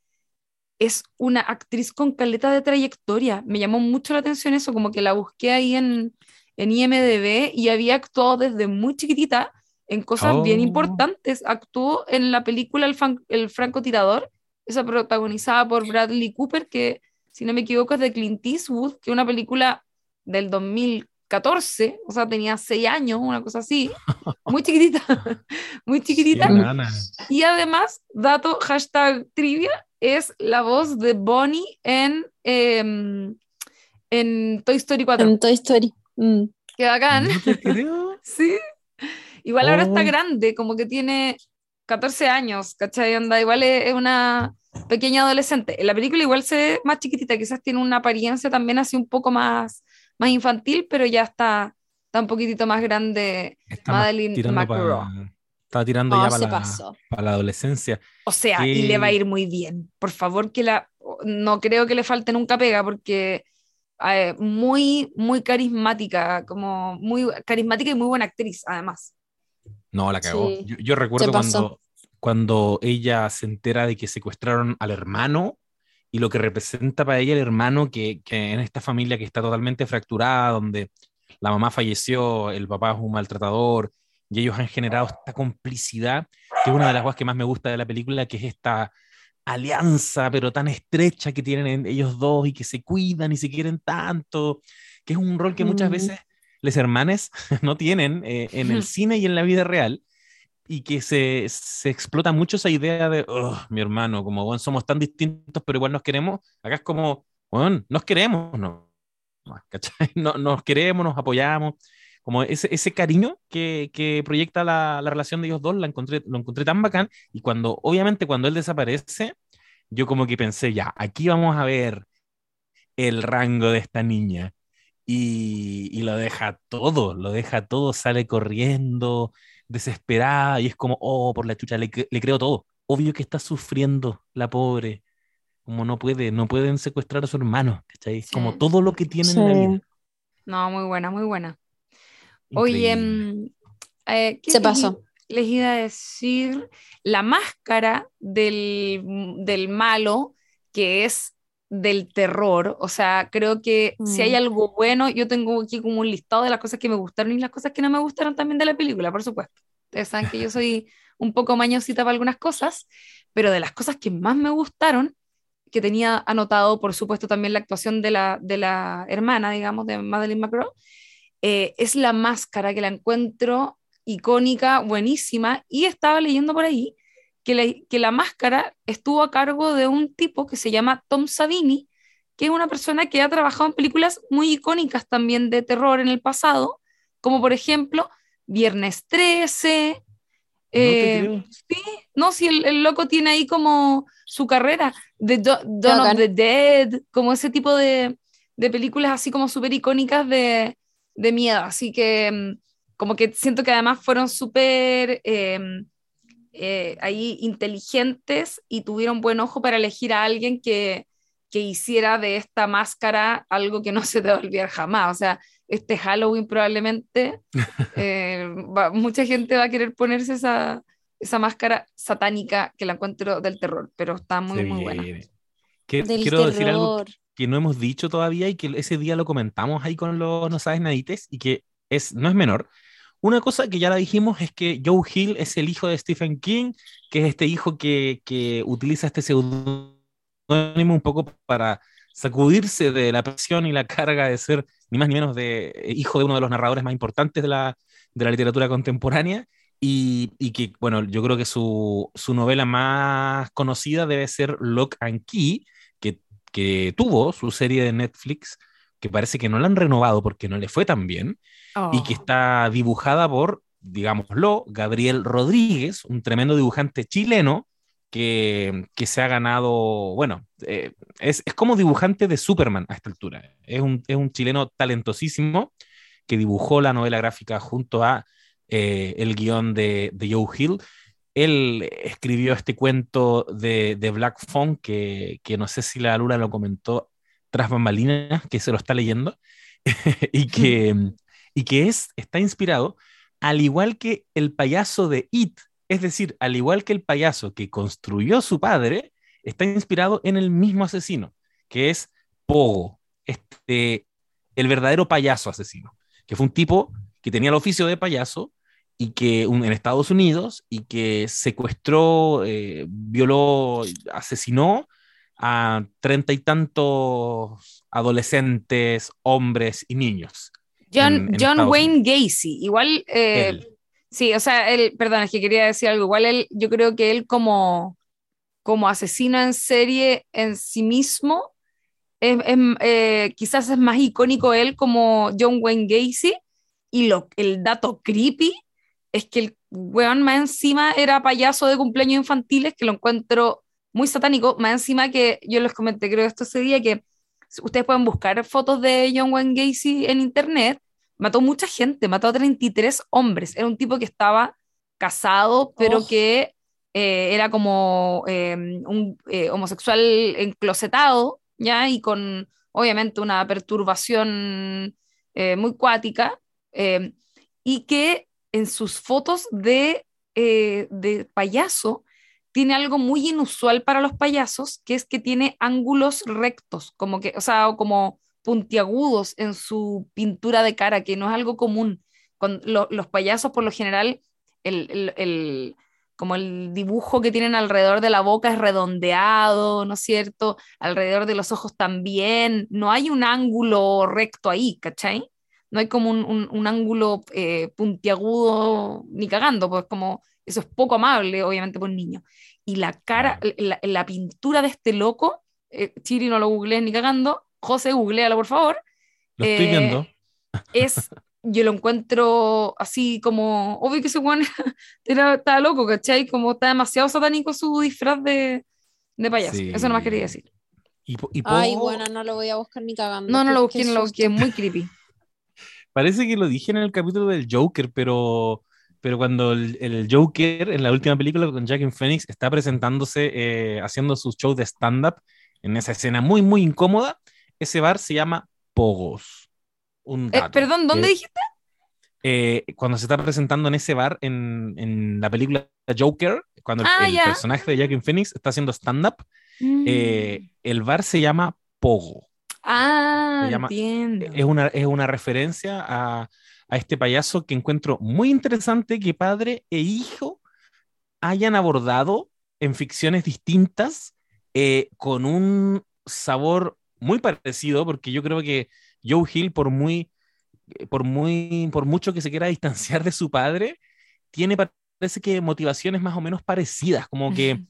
es una actriz con caleta de trayectoria. Me llamó mucho la atención eso, como que la busqué ahí en, en IMDB y había actuado desde muy chiquitita en cosas bien Oh. importantes. Actuó en la película El, Fan- El francotirador, esa protagonizada por Bradley Cooper, que si no me equivoco es de Clint Eastwood, que es una película del 2014, o sea, tenía seis años, una cosa así, muy chiquitita, muy chiquitita. Gana. Y además, dato hashtag trivia, es la voz de Bonnie en, em, en Toy Story 4. En Toy Story. Mm. Qué bacán. No te creo. Sí. Igual ahora está Oh. grande, como que tiene 14 años, ¿cachai? Onda, igual es, es una pequeña adolescente. En la película igual se ve más chiquitita, quizás tiene una apariencia también así un poco más, más infantil, pero ya está, está un poquitito más grande Está Madeline McGraw. Estaba tirando No, ya para la, para la adolescencia. O sea, y le va a ir muy bien. Por favor, que la. No creo que le falte nunca pega, porque eh, muy, muy carismática, como muy carismática y muy buena actriz, además. No, la cagó. Sí, Yo, yo recuerdo cuando, cuando ella se entera de que secuestraron al hermano y lo que representa para ella el hermano que, que en esta familia que está totalmente fracturada, donde la mamá falleció, el papá es un maltratador y ellos han generado esta complicidad, que es una de las cosas que más me gusta de la película, que es esta alianza, pero tan estrecha que tienen en- ellos dos y que se cuidan y se quieren tanto, que es un rol que muchas veces les hermanes no tienen eh, en el cine y en la vida real y que se, se explota mucho esa idea de, "Oh, mi hermano, como bueno, somos tan distintos, pero igual nos queremos. Acá es como, bueno, nos queremos, no, ¿cachai? No, nos queremos, nos apoyamos. Como ese, ese cariño que, que proyecta la, la relación de ellos dos, la encontré, lo encontré tan bacán. Y cuando, obviamente, cuando él desaparece, yo como que pensé, ya, aquí vamos a ver el rango de esta niña. Y, y lo deja todo, lo deja todo, sale corriendo, desesperada, y es como, oh, por la chucha, le, cre- le creo todo. Obvio que está sufriendo la pobre, como no puede, no pueden secuestrar a su hermano, Como todo lo que tienen en la vida. No, muy buena, muy buena. Oye, Increíble. mm, eh, ¿qué Se les pasó. Les iba a decir la máscara del, del malo, que es del terror. O sea, creo que si hay Mm. algo bueno, yo tengo aquí como un listado de las cosas que me gustaron y las cosas que no me gustaron también de la película, por supuesto. Ustedes saben que yo soy un poco mañosita para algunas cosas, pero de las cosas que más me gustaron, que tenía anotado, por supuesto, también la actuación de la, de la hermana, digamos, de Madeline McGraw, eh, es la máscara que la encuentro icónica, buenísima, y estaba leyendo por ahí que la, que la máscara estuvo a cargo de un tipo que se llama Tom Savini, que es una persona que ha trabajado en películas muy icónicas también de terror en el pasado, como por ejemplo Viernes 13. te eh, sí, no, si el, el loco tiene ahí como su carrera, de Do- Dawn of the Dead, como ese tipo de, de películas así como súper icónicas de, de miedo. Así que mm, como que siento que además fueron súper eh, eh, ahí inteligentes y tuvieron buen ojo para elegir a alguien que, que hiciera de esta máscara algo que no se te va a olvidar jamás. O sea, este Halloween probablemente eh, va- mucha gente va a querer ponerse esa, esa máscara satánica que la encuentro del terror, pero está muy, muy buena. Que- Del quiero decir algo terror. que no hemos dicho todavía y que ese día lo comentamos ahí con los No Sabes Nadites y que es, no es menor. Una cosa que ya la dijimos es que Joe Hill es el hijo de Stephen King, que es este hijo que, que utiliza este seudónimo un poco para sacudirse de la presión y la carga de ser ni más ni menos de eh, hijo de uno de los narradores más importantes de la, de la literatura contemporánea. Y, y que, bueno, yo creo que su, su novela más conocida debe ser Lock and Key, que, que tuvo su serie de Netflix, que parece que no la han renovado porque no le fue tan bien, y que Oh. está dibujada por, digámoslo, Gabriel Rodríguez, un tremendo dibujante chileno que, que se ha ganado, bueno, eh, es, es como dibujante de Superman a esta altura. Es un, es un chileno talentosísimo que dibujó la novela gráfica junto a eh, el guion de, de Joe Hill. Él escribió este cuento de, de Black Phone que, que no sé si la Lula lo comentó tras bambalinas, que se lo está leyendo, y que, y que es, está inspirado, al igual que el payaso de It, es decir, al igual que el payaso que construyó su padre, está inspirado en el mismo asesino, que es Pogo, este, el verdadero payaso asesino, que fue un tipo que tenía el oficio de payaso y que en Estados Unidos y que secuestró, eh, violó, asesinó a treinta y tantos adolescentes, hombres y niños. John, John Wayne Gacy, igual, eh, sí, o sea, él, perdón, es que quería decir algo, igual él, yo creo que él como, como asesino en serie en sí mismo, es, eh, quizás es más icónico él como John Wayne Gacy, y lo, el dato creepy es que el weón más encima era payaso de cumpleaños infantiles, que lo encuentro muy satánico, más encima que yo les comenté, creo esto ese día, que ustedes pueden buscar fotos de John Wayne Gacy en internet, mató mucha gente, mató a 33 hombres, era un tipo que estaba casado, pero oh. que eh, era como em, un eh, homosexual enclosetado, ¿ya? Y con, obviamente, una perturbación eh, muy cuática, em, y que en sus fotos de, de payaso tiene algo muy inusual para los payasos, que es que tiene ángulos rectos, como que, o sea, como puntiagudos en su pintura de cara, que no es algo común. Con los payasos, por lo general, el, el, como el dibujo que tienen alrededor de la boca es redondeado, ¿no es cierto? Alrededor de los ojos también. No hay un ángulo recto ahí, ¿cachai? No hay como un, un, ángulo eh, puntiagudo ni cagando, pues como eso es poco amable, obviamente, por un niño. Y la cara, la, la pintura de este loco, eh, Chiri no lo googleé ni cagando, José, googlealo, por favor. Lo estoy eh, viendo. Es, yo lo encuentro así como, obvio que ese Juan estaba loco, ¿cachai? Como está demasiado satánico su disfraz de, de payaso. Eso no más quería decir. Y, Ay, bueno, no lo voy a buscar ni cagando. No, no lo busquen, lo busquen, es muy creepy. Parece que lo dije en el capítulo del Joker, pero pero cuando el, Joker en la última película con Jack Phoenix está presentándose, eh, haciendo sus shows de stand-up, en esa escena muy, muy incómoda, ese bar se llama Pogos. Un eh, perdón, ¿dónde dijiste? Eh, cuando se está presentando en ese bar en, en la película Joker, cuando el, ah, personaje de Jack Phoenix está haciendo stand-up, mm. el bar se llama Pogo. Ah, entiendo. Es una, es una referencia a, a este payaso que encuentro muy interesante que padre e hijo hayan abordado en ficciones distintas eh, con un sabor muy parecido, porque yo creo que Joe Hill, por muy, eh, por muy, por mucho que se quiera distanciar de su padre, tiene parece que motivaciones más o menos parecidas, como que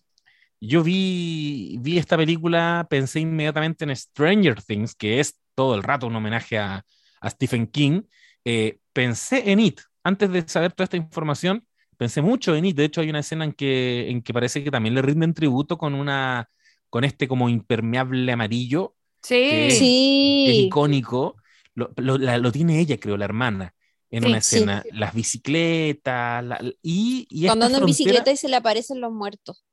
yo vi, vi esta película, pensé inmediatamente en Stranger Things, que es todo el rato un homenaje a, a Stephen King, eh, pensé en It. Antes de saber toda esta información, pensé mucho en It. De hecho, hay una escena en que, en que parece que también le rinden tributo con, una, con este como impermeable amarillo. Sí, sí. es icónico. Lo, lo, tiene ella, creo, la hermana, en una escena. Las bicicletas, y, y Cuando anda en bicicleta y se le aparecen los muertos.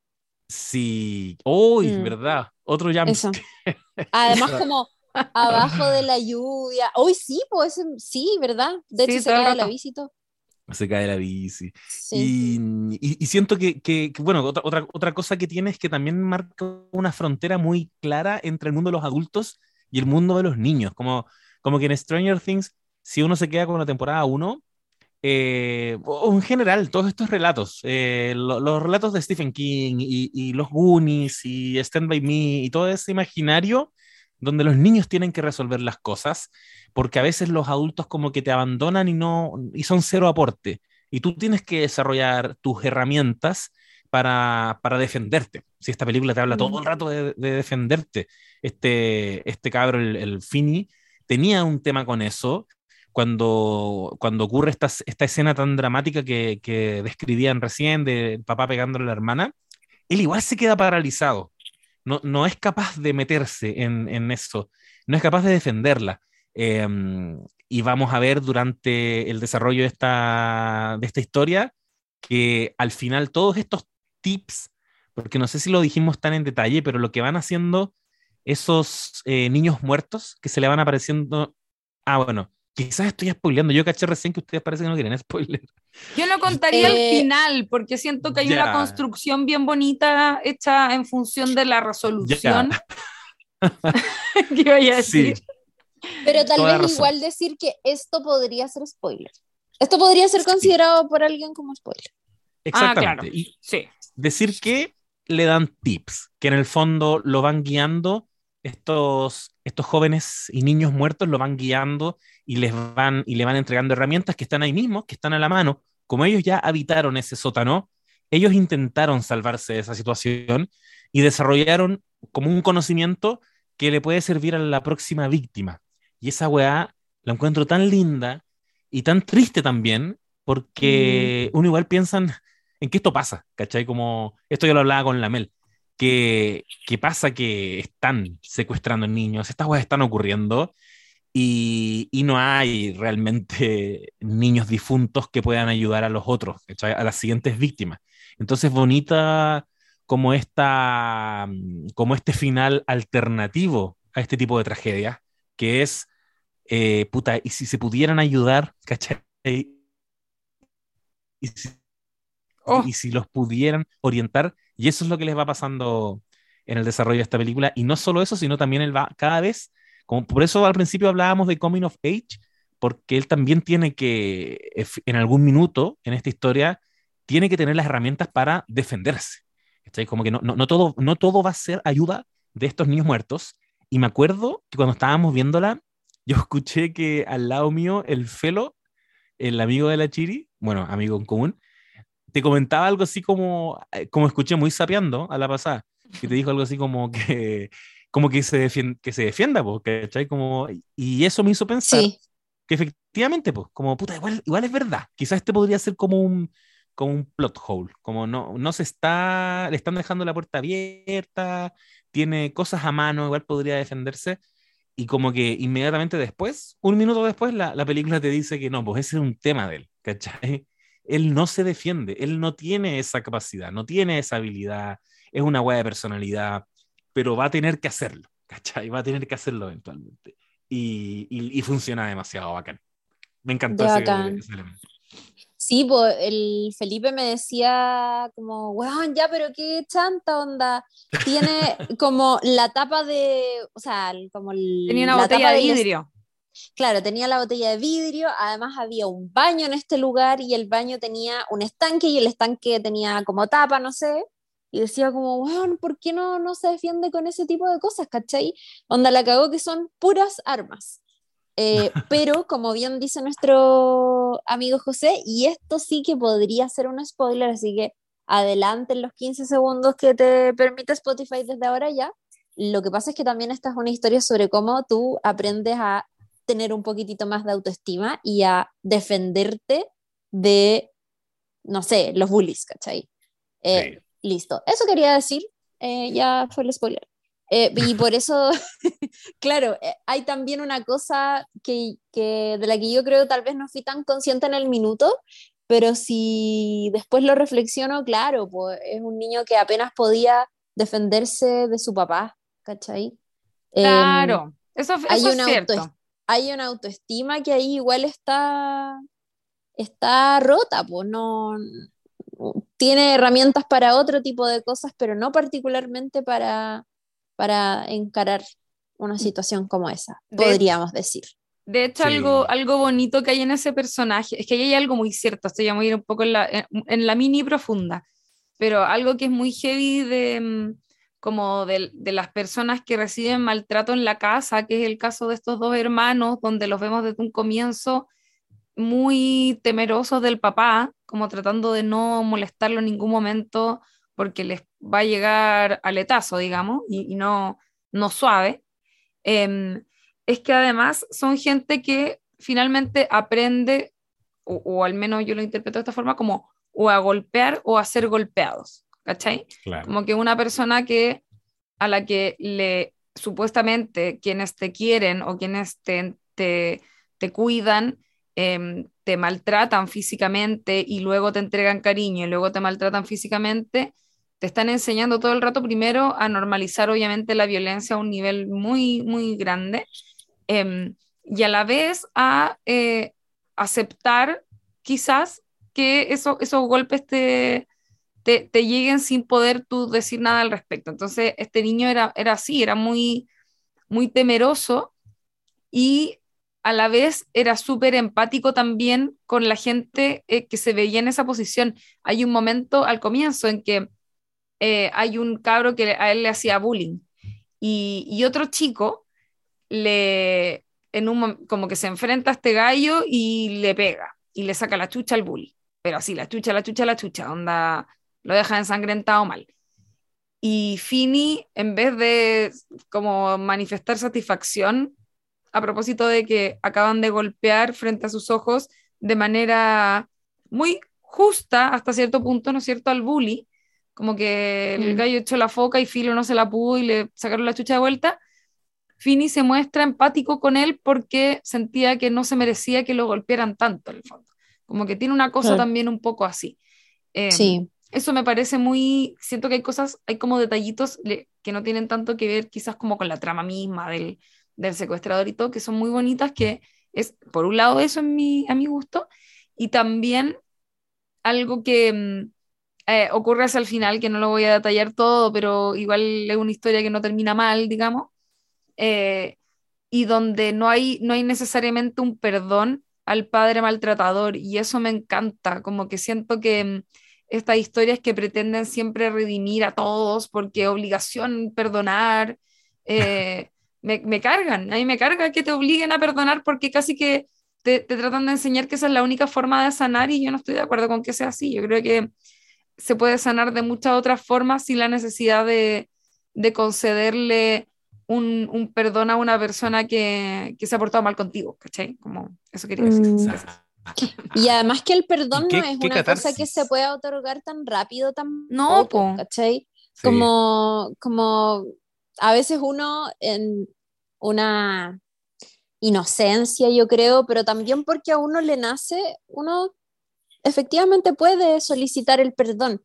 Sí, uy, mm. ¿verdad? Otro jump. Además, como abajo de la lluvia. Hoy sí, pues sí, ¿verdad? De hecho, se cae la bici Se cae la bici. Y, y, siento que, que, bueno, otra, otra, otra, cosa que tiene es que también marca una frontera muy clara entre el mundo de los adultos y el mundo de los niños. Como, como que en Stranger Things, si uno se queda con la temporada 1, eh, o en general, todos estos relatos, eh, los relatos de Stephen King y, y, los Goonies y Stand By Me y todo ese imaginario donde los niños tienen que resolver las cosas, porque a veces los adultos como que te abandonan y no y son cero aporte, y tú tienes que desarrollar tus herramientas para, para defenderte. Si esta película te habla todo el rato de, defenderte, este, este cabro, el, el Fini, tenía un tema con eso, cuando, cuando ocurre esta, esta escena tan dramática que, que describían recién del papá pegándole a la hermana, él igual se queda paralizado no, es capaz de meterse en, eso, no es capaz de defenderla. Em, y vamos a ver durante el desarrollo de esta, de esta historia que al final todos estos tips, porque no sé si lo dijimos tan en detalle, pero lo que van haciendo esos eh, niños muertos que se le van apareciendo, ah, bueno, quizás estoy spoileando. Yo caché recién que ustedes parece que no quieren spoiler. Yo no contaría el Eh, final, porque siento que hay ya. una construcción bien bonita hecha en función de la resolución. que iba a Sí, decir. Pero tal Toda vez razón. igual decir que esto podría ser spoiler. Esto podría ser Sí. considerado por alguien como spoiler. exactamente. Ah, claro. Y Sí. decir que le dan tips, que en el fondo lo van guiando, estos, estos jóvenes y niños muertos lo van guiando y les van y le van entregando herramientas que están ahí mismo, que están a la mano. Como ellos ya habitaron ese sótano, ellos intentaron salvarse de esa situación y desarrollaron como un conocimiento que le puede servir a la próxima víctima. Y esa weá la encuentro tan linda y tan triste también, porque uno igual piensa en, que esto pasa, ¿cachai? Como esto yo lo hablaba con la Mel, que, que pasa que están secuestrando niños, estas weas están ocurriendo y, y no hay realmente niños difuntos que puedan ayudar a los otros. A las siguientes víctimas. Entonces, bonita como, esta, como este final alternativo a este tipo de tragedia, que es, eh, puta, y si se pudieran ayudar, ¿cachai? Y si, Oh. y si los pudieran orientar, y eso es lo que les va pasando en el desarrollo de esta película, y no solo eso, sino también él va cada vez, como por eso al principio hablábamos de Coming of Age, porque él también tiene que, ef- en algún minuto en esta historia, tiene que tener las herramientas para defenderse. ¿cachai? Como que no, no, no todo, no todo va a ser ayuda de estos niños muertos. Y me acuerdo que cuando estábamos viéndola, yo escuché que al lado mío el Felo, el amigo de la Chiri, bueno, amigo en común, te comentaba algo así como, eh, como escuché muy sapeando a la pasada, que te dijo algo así como que, como que se, defien- que se defienda, pues, ¿cachai? Como, y eso me hizo pensar Sí, que efectivamente, pues, como puta, igual, igual es verdad. Quizás este podría ser como un, como un plot hole, como no, no se está, le están dejando la puerta abierta, tiene cosas a mano, igual podría defenderse. Y como que inmediatamente después, un minuto después, la, la película te dice que no, pues ese es un tema de él, ¿cachai? Él no se defiende, él no tiene esa capacidad, no tiene esa habilidad, es una hueá de personalidad, pero va a tener que hacerlo, ¿cachai? Va a tener que hacerlo eventualmente. Y, y, y funciona demasiado bacán. Me encantó ese, bacán. ese elemento. sí, pues el Felipe me decía como, weón, ya, pero qué chanta onda. Tiene como la tapa de, o sea, como el- Tenía una la botella tapa de vidrio. Claro, tenía la botella de vidrio, además había un baño en este lugar y el baño tenía un estanque y el estanque tenía como tapa, no sé. Y decía como, weón, ¿por qué no, no se defiende con ese tipo de cosas, cachai? Onda la cagó que son puras armas. Eh, pero, como bien dice nuestro amigo José, y esto sí que podría ser un spoiler, así que adelante en los 15 segundos que te permite Spotify desde ahora ya. Lo que pasa es que también esta es una historia sobre cómo tú aprendes a tener un poquitito más de autoestima y a defenderte de, no sé, los bullies, ¿cachai? Eh, Listo. Eso quería decir, eh, ya fue el spoiler. Eh, y por eso, claro, eh, hay también una cosa que, que de la que yo creo tal vez no fui tan consciente en el minuto, pero si después lo reflexiono, claro, pues es un niño que apenas podía defenderse de su papá, ¿cachai? Em, Claro, eso, eso hay es una cierto. autoest- hay una autoestima que ahí igual está, está rota, pues no tiene herramientas para otro tipo de cosas, pero no particularmente para, para encarar una situación como esa, De- podríamos decir. De hecho, Sí. algo, algo bonito que hay en ese personaje, es que ahí hay algo muy cierto, esto ya a ir un poco en la, en, en la mini profunda, pero algo que es muy heavy de, mm, como de, de las personas que reciben maltrato en la casa, que es el caso de estos dos hermanos, donde los vemos desde un comienzo muy temerosos del papá, como tratando de no molestarlo en ningún momento porque les va a llegar aletazo, digamos, y, y no, no suave. Em, es que además son gente que finalmente aprende, o, o al menos yo lo interpreto de esta forma, como o a golpear o a ser golpeados, ¿cachai? Claro. Como que una persona que a la que le supuestamente quienes te quieren o quienes te, te, te cuidan, em, te maltratan físicamente y luego te entregan cariño y luego te maltratan físicamente, te están enseñando todo el rato primero a normalizar obviamente la violencia a un nivel muy, muy grande. em, y a la vez a eh, aceptar quizás que eso, esos golpes te, te, lleguen sin poder tú decir nada al respecto. Entonces, este niño era, era así, era muy, muy temeroso y a la vez era súper empático también con la gente eh, que se veía en esa posición. Hay un momento al comienzo en que eh, hay un cabro que a él le hacía bullying y, otro chico le, en un, como que se enfrenta a este gallo y le pega y le saca la chucha al bully. Pero así, la chucha, la chucha, la chucha, onda, lo deja ensangrentado mal. Y Fini, en vez de como manifestar satisfacción a propósito de que acaban de golpear frente a sus ojos de manera muy justa hasta cierto punto, ¿no es cierto?, al bully, como que el mm. gallo echó la foca y Filo no se la pudo y le sacaron la chucha de vuelta. Fini se muestra empático con él porque sentía que no se merecía que lo golpearan tanto en el fondo. Como que tiene una cosa también un poco así. Em, sí. Eso me parece muy, siento que hay cosas, hay como detallitos que no tienen tanto que ver quizás como con la trama misma del, del secuestrador y todo, que son muy bonitas, que es, por un lado, eso en mi, a mi gusto, y también algo que mm, eh, ocurre hacia el final, que no lo voy a detallar todo, pero igual es una historia que no termina mal, digamos, eh, y donde no hay, no hay necesariamente un perdón al padre maltratador, y eso me encanta, como que siento que mm, estas historias que pretenden siempre redimir a todos porque obligación perdonar, eh, me, cargan, a mí me carga que te obliguen a perdonar porque casi que te, tratan de enseñar que esa es la única forma de sanar y yo no estoy de acuerdo con que sea así. Yo creo que se puede sanar de muchas otras formas sin la necesidad de, concederle un, perdón a una persona que, se ha portado mal contigo, ¿cachai? Como eso quería decir. Mm. Y además que el perdón no es una cosa que se pueda otorgar tan rápido, tan no, ¿cachai? Como, como a veces uno en una inocencia, yo creo, pero también porque a uno le nace, uno efectivamente puede solicitar el perdón,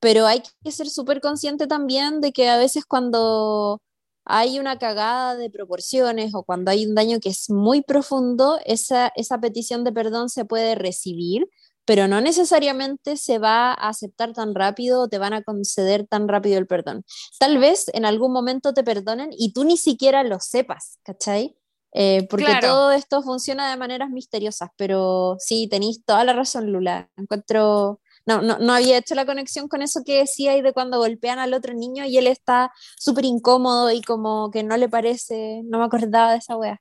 pero hay que ser súper consciente también de que a veces cuando hay una cagada de proporciones o cuando hay un daño que es muy profundo, esa, esa petición de perdón se puede recibir, pero no necesariamente se va a aceptar tan rápido o te van a conceder tan rápido el perdón. Tal vez en algún momento te perdonen y tú ni siquiera lo sepas, ¿cachai? Eh, porque todo esto funciona de maneras misteriosas, pero sí, tenéis toda la razón, Lula. Encuentro, no, no, no, había hecho la conexión con eso que decía y de cuando golpean al otro niño y él está súper incómodo y como que no le parece, no me acordaba de esa wea.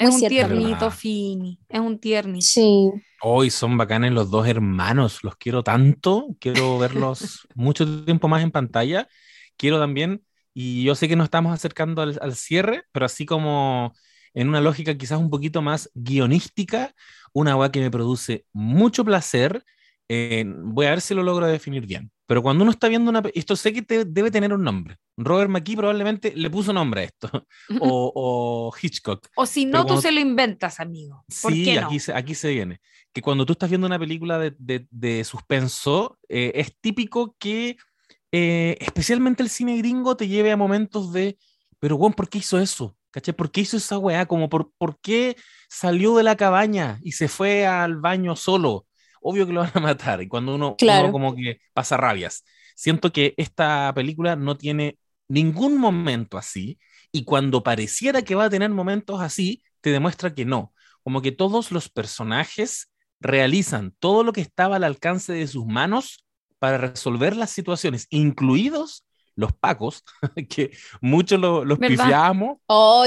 Es un tiernito, Fini. Es un tiernito. Sí. Hoy son bacanes los dos hermanos. Los quiero tanto. Quiero verlos mucho tiempo más en pantalla. Quiero también, y yo sé que nos estamos acercando al, al cierre, pero así como en una lógica quizás un poquito más guionística, una web que me produce mucho placer. Eh, voy a ver si lo logro definir bien. Pero cuando uno está viendo una... Esto sé que debe tener un nombre. Robert McKee probablemente le puso nombre a esto. o, Hitchcock. O si no, tú se lo inventas, amigo. sí, aquí, se, aquí se viene. Que cuando tú estás viendo una película de, de, suspenso, eh, es típico que eh, especialmente el cine gringo te lleve a momentos de, pero bueno, ¿por qué hizo eso? ¿Caché? ¿Por qué hizo esa weá? Como por, ¿por qué salió de la cabaña y se fue al baño solo? Obvio que lo van a matar. Y cuando uno, como que pasa rabias. Siento que esta película no tiene ningún momento así. Y cuando pareciera que va a tener momentos así, te demuestra que no. Como que todos los personajes realizan todo lo que estaba al alcance de sus manos para resolver las situaciones, incluidos los pacos, que muchos los pifiamos.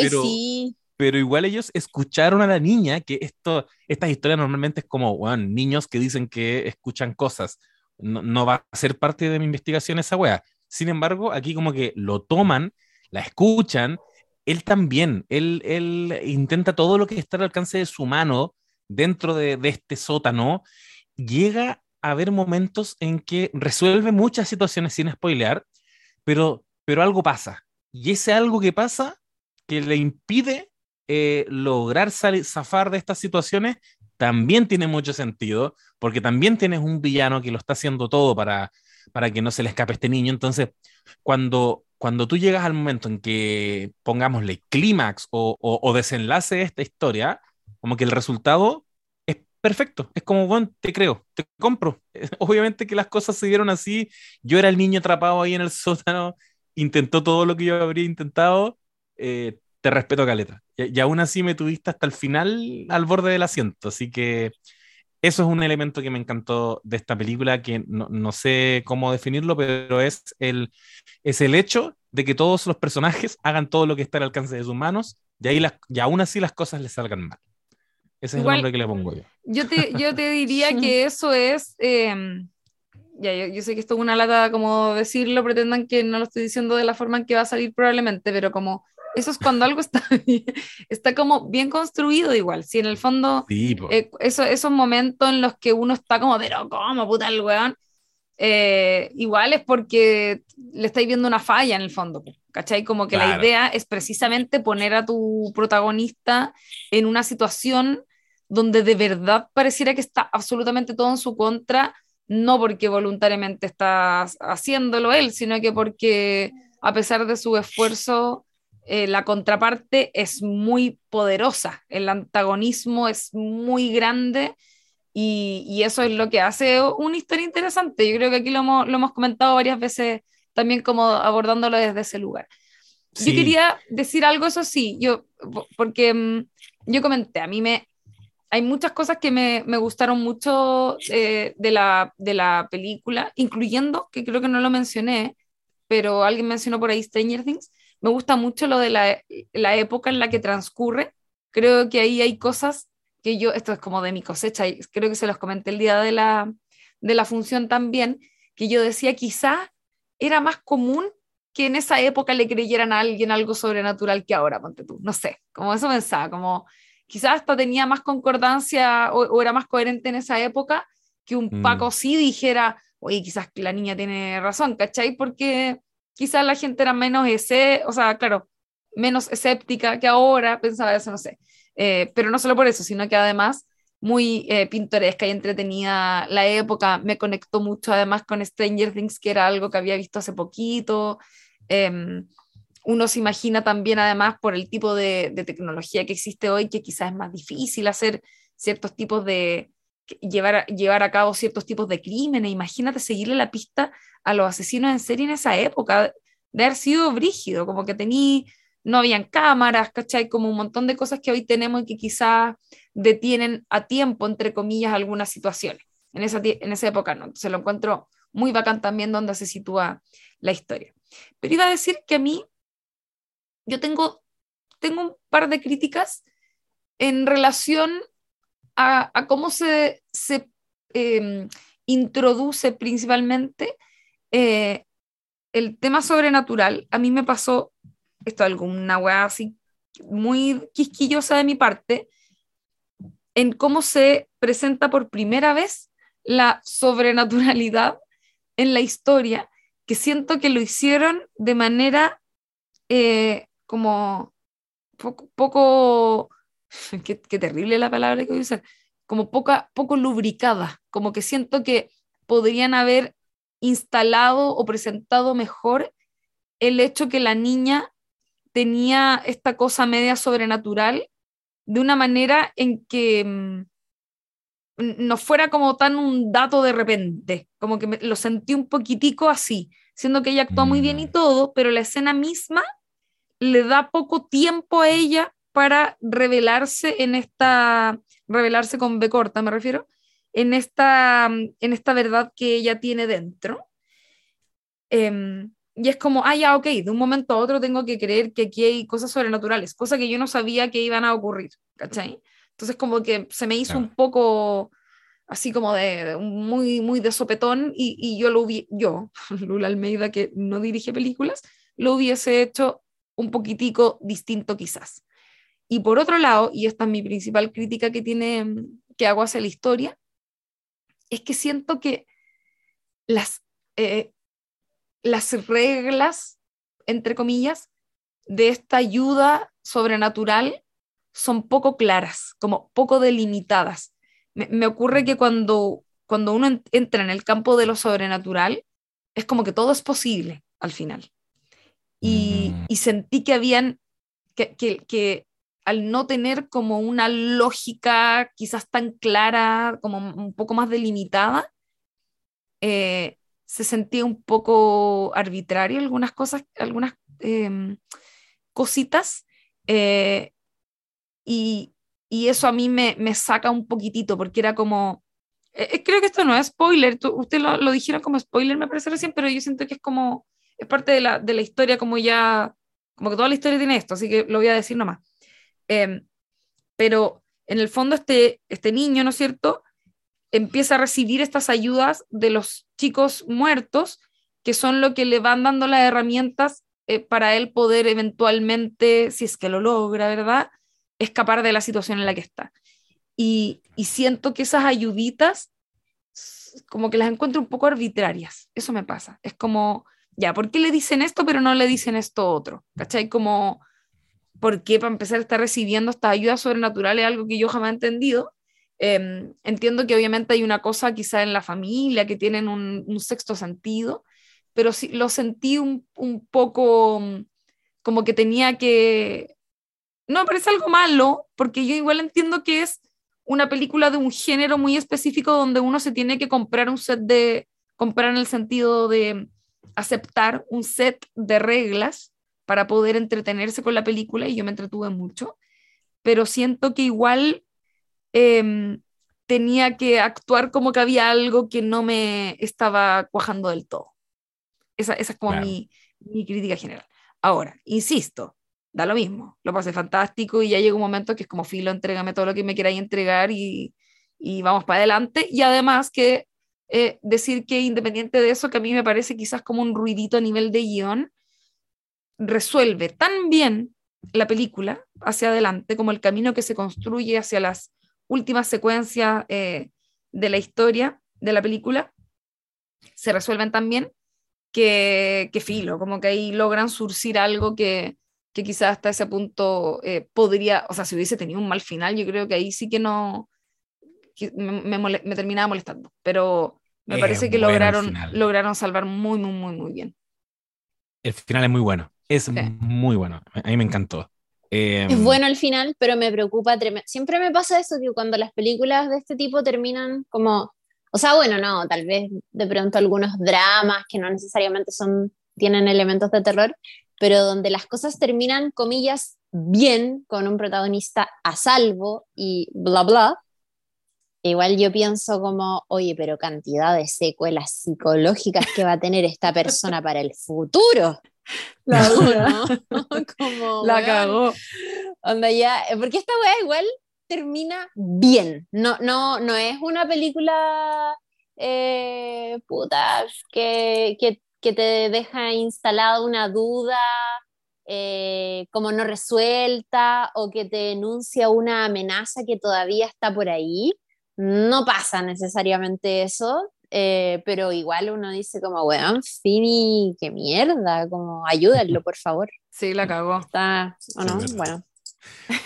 sí pero igual ellos escucharon a la niña, que esto, estas historias normalmente es como, bueno, niños que dicen que escuchan cosas. No, va a ser parte de mi investigación esa wea. Sin embargo, aquí como que lo toman, la escuchan, él también, él, él intenta todo lo que está al alcance de su mano dentro de, de este sótano, llega a haber momentos en que resuelve muchas situaciones sin spoilear, pero, pero algo pasa. Y ese algo que pasa que le impide eh, lograr zafar de estas situaciones también tiene mucho sentido, porque también tienes un villano que lo está haciendo todo para, para que no se le escape este niño. Entonces, cuando, cuando tú llegas al momento en que, pongámosle, clímax o, o, desenlace de esta historia, como que el resultado es perfecto. Es como, bueno, te creo, te compro. Obviamente que las cosas se dieron así. Yo era el niño atrapado ahí en el sótano, intentó todo lo que yo habría intentado. Eh, te respeto, Caleta. Y, y, aún así me tuviste hasta el final al borde del asiento. Así que eso es un elemento que me encantó de esta película, que no, sé cómo definirlo, pero es el, es el hecho de que todos los personajes hagan todo lo que está al alcance de sus manos y, ahí las, y aún así las cosas les salgan mal. Ese es el nombre que le pongo yo. Yo te, yo te diría que eso es... Em, ya, yo, yo, sé que esto es una lata como decirlo, pretendan que no lo estoy diciendo de la forma en que va a salir probablemente, pero como eso es cuando algo está, está como bien construido igual, si en el fondo eh, eso, esos momentos en los que uno está como, pero ¿cómo puta el weón? Eh, igual es porque le estáis viendo una falla en el fondo, ¿cachai? Como que la idea es precisamente poner a tu protagonista en una situación donde de verdad pareciera que está absolutamente todo en su contra, no porque voluntariamente está haciéndolo él, sino que porque a pesar de su esfuerzo eh, la contraparte es muy poderosa, el antagonismo es muy grande y, eso es lo que hace una historia interesante. Yo creo que aquí lo hemos, comentado varias veces también como abordándolo desde ese lugar. Yo quería decir algo, eso sí, yo, porque mm, yo comenté, a mí me, hay muchas cosas que me, gustaron mucho eh, de, la, de la película, incluyendo, que creo que no lo mencioné, pero alguien mencionó por ahí Stranger Things, me gusta mucho lo de la, la, época en la que transcurre. Creo que ahí hay cosas que yo, esto es como de mi cosecha, y creo que se los comenté el día de la, de la función también, que yo decía quizá era más común que en esa época le creyeran a alguien algo sobrenatural que ahora, ponte tú, no sé, como eso pensaba, como quizás hasta tenía más concordancia o, era más coherente en esa época que un mm. Paco sí dijera, oye, quizás la niña tiene razón, ¿cachai? Porque quizás la gente era menos ese, o sea, claro, menos escéptica que ahora, pensaba eso, no sé. Eh, pero no solo por eso, sino que además muy eh, pintoresca y entretenida la época, me conectó mucho además con Stranger Things, que era algo que había visto hace poquito. Em, uno se imagina también además por el tipo de, tecnología que existe hoy, que quizás es más difícil hacer ciertos tipos de, llevar llevar a cabo ciertos tipos de crímenes. Imagínate seguirle la pista a los asesinos en serie en esa época, de haber sido brígido, como que tenía, no habían cámaras, ¿cachai? Como un montón de cosas que hoy tenemos y que quizás detienen a tiempo, entre comillas, algunas situaciones. En esa, en esa época no, se lo encuentro muy bacán también donde se sitúa la historia. Pero iba a decir que a mí, yo tengo, tengo un par de críticas en relación a, cómo se, se eh, introduce principalmente eh, el tema sobrenatural, a mí me pasó esto, alguna weá así muy quisquillosa de mi parte, en cómo se presenta por primera vez la sobrenaturalidad en la historia, que siento que lo hicieron de manera eh, como poco qué, terrible la palabra que voy a usar, como poca, poco lubricada, como que siento que podrían haber instalado o presentado mejor el hecho que la niña tenía esta cosa media sobrenatural de una manera en que mm, no fuera como tan un dato de repente, como que lo sentí un poquitico así, siendo que ella actúa muy bien y mm. todo, pero la escena misma le da poco tiempo a ella para revelarse en esta, revelarse con B corta me refiero, en esta, en esta verdad que ella tiene dentro. Em, y es como, ah, ya, ok, de un momento a otro tengo que creer que aquí hay cosas sobrenaturales, cosas que yo no sabía que iban a ocurrir, ¿cachai? Entonces como que se me hizo un poco así como de, muy, muy de sopetón y, y yo lo vi, yo, Lula Almeida, que no dirige películas, lo hubiese hecho un poquitico distinto quizás. Y por otro lado, y esta es mi principal crítica que tiene, que hago hacia la historia, es que siento que las, eh, las reglas, entre comillas, de esta ayuda sobrenatural son poco claras, como poco delimitadas. Me, ocurre que cuando, cuando uno entra en el campo de lo sobrenatural, es como que todo es posible al final. y, y sentí que habían, que, que, que al no tener como una lógica quizás tan clara, como un poco más delimitada, eh, se sentía un poco arbitrario algunas cosas, algunas em, cositas, eh, y, y eso a mí me, me saca un poquitito, porque era como, eh, creo que esto no es spoiler, tú- usted lo, lo dijeron como spoiler, me parece recién, pero yo siento que es como, es parte de la, de la historia, como ya, como que toda la historia tiene esto, así que lo voy a decir nomás. Em, pero en el fondo este, este niño, ¿no es cierto?, empieza a recibir estas ayudas de los chicos muertos, que son lo que le van dando las herramientas eh, para él poder eventualmente, si es que lo logra, ¿verdad?, escapar de la situación en la que está. Y, y siento que esas ayuditas como que las encuentro un poco arbitrarias. Eso me pasa. Es como, ya, ¿por qué le dicen esto pero no le dicen esto otro? ¿Cachai? Como, ¿por qué para empezar está recibiendo estas ayudas sobrenaturales? Algo que yo jamás he entendido. Eh, entiendo que obviamente hay una cosa quizá en la familia que tienen un, un sexto sentido, pero sí lo sentí un, un poco mm, como que tenía que... No, es algo malo, porque yo igual entiendo que es una película de un género muy específico donde uno se tiene que comprar un set de, comprar en el sentido de aceptar un set de reglas para poder entretenerse con la película y yo me entretuve mucho, pero siento que igual em, tenía que actuar como que había algo que no me estaba cuajando del todo. Esa, esa es como Claro. mi, mi crítica general. Ahora, insisto, da lo mismo, lo pasé fantástico y ya llega un momento que es como filo, entrégame todo lo que me queráis entregar y, y vamos para adelante. Y además que eh, decir que independiente de eso, que a mí me parece quizás como un ruidito a nivel de guion, resuelve tan bien la película hacia adelante como el camino que se construye hacia las últimas secuencias eh, de la historia de la película, se resuelven tan bien que, que filo, como que ahí logran surcir algo que, que quizás hasta ese punto eh, podría, o sea, si hubiese tenido un mal final, yo creo que ahí sí que no, que me, me terminaba molestando, pero me parece que lograron, final. lograron salvar muy, muy, muy, muy bien. El final es muy bueno. Es muy bueno. A mí me encantó. Eh, Es bueno el final, pero me preocupa tremendo. Siempre me pasa eso, que cuando las películas de este tipo terminan como, o sea, bueno, no, tal vez de pronto algunos dramas que no necesariamente son, tienen elementos de terror, pero donde las cosas terminan, comillas, bien, con un protagonista a salvo y bla, bla. Igual yo pienso como, oye, pero cantidad de secuelas psicológicas que va a tener esta persona para el futuro. La No, no, como, La weón, cagó. Onda ya, eh, porque esta weá igual termina bien. No, no, no es una película eh, puta que, que, que te deja instalada una duda eh, como no resuelta o que te denuncia una amenaza que todavía está por ahí. No pasa necesariamente eso, eh, pero igual uno dice como, weón, Fini, qué mierda, como ayúdenlo, por favor. Sí, la cagó. Está, ¿o Sí, no? Bueno,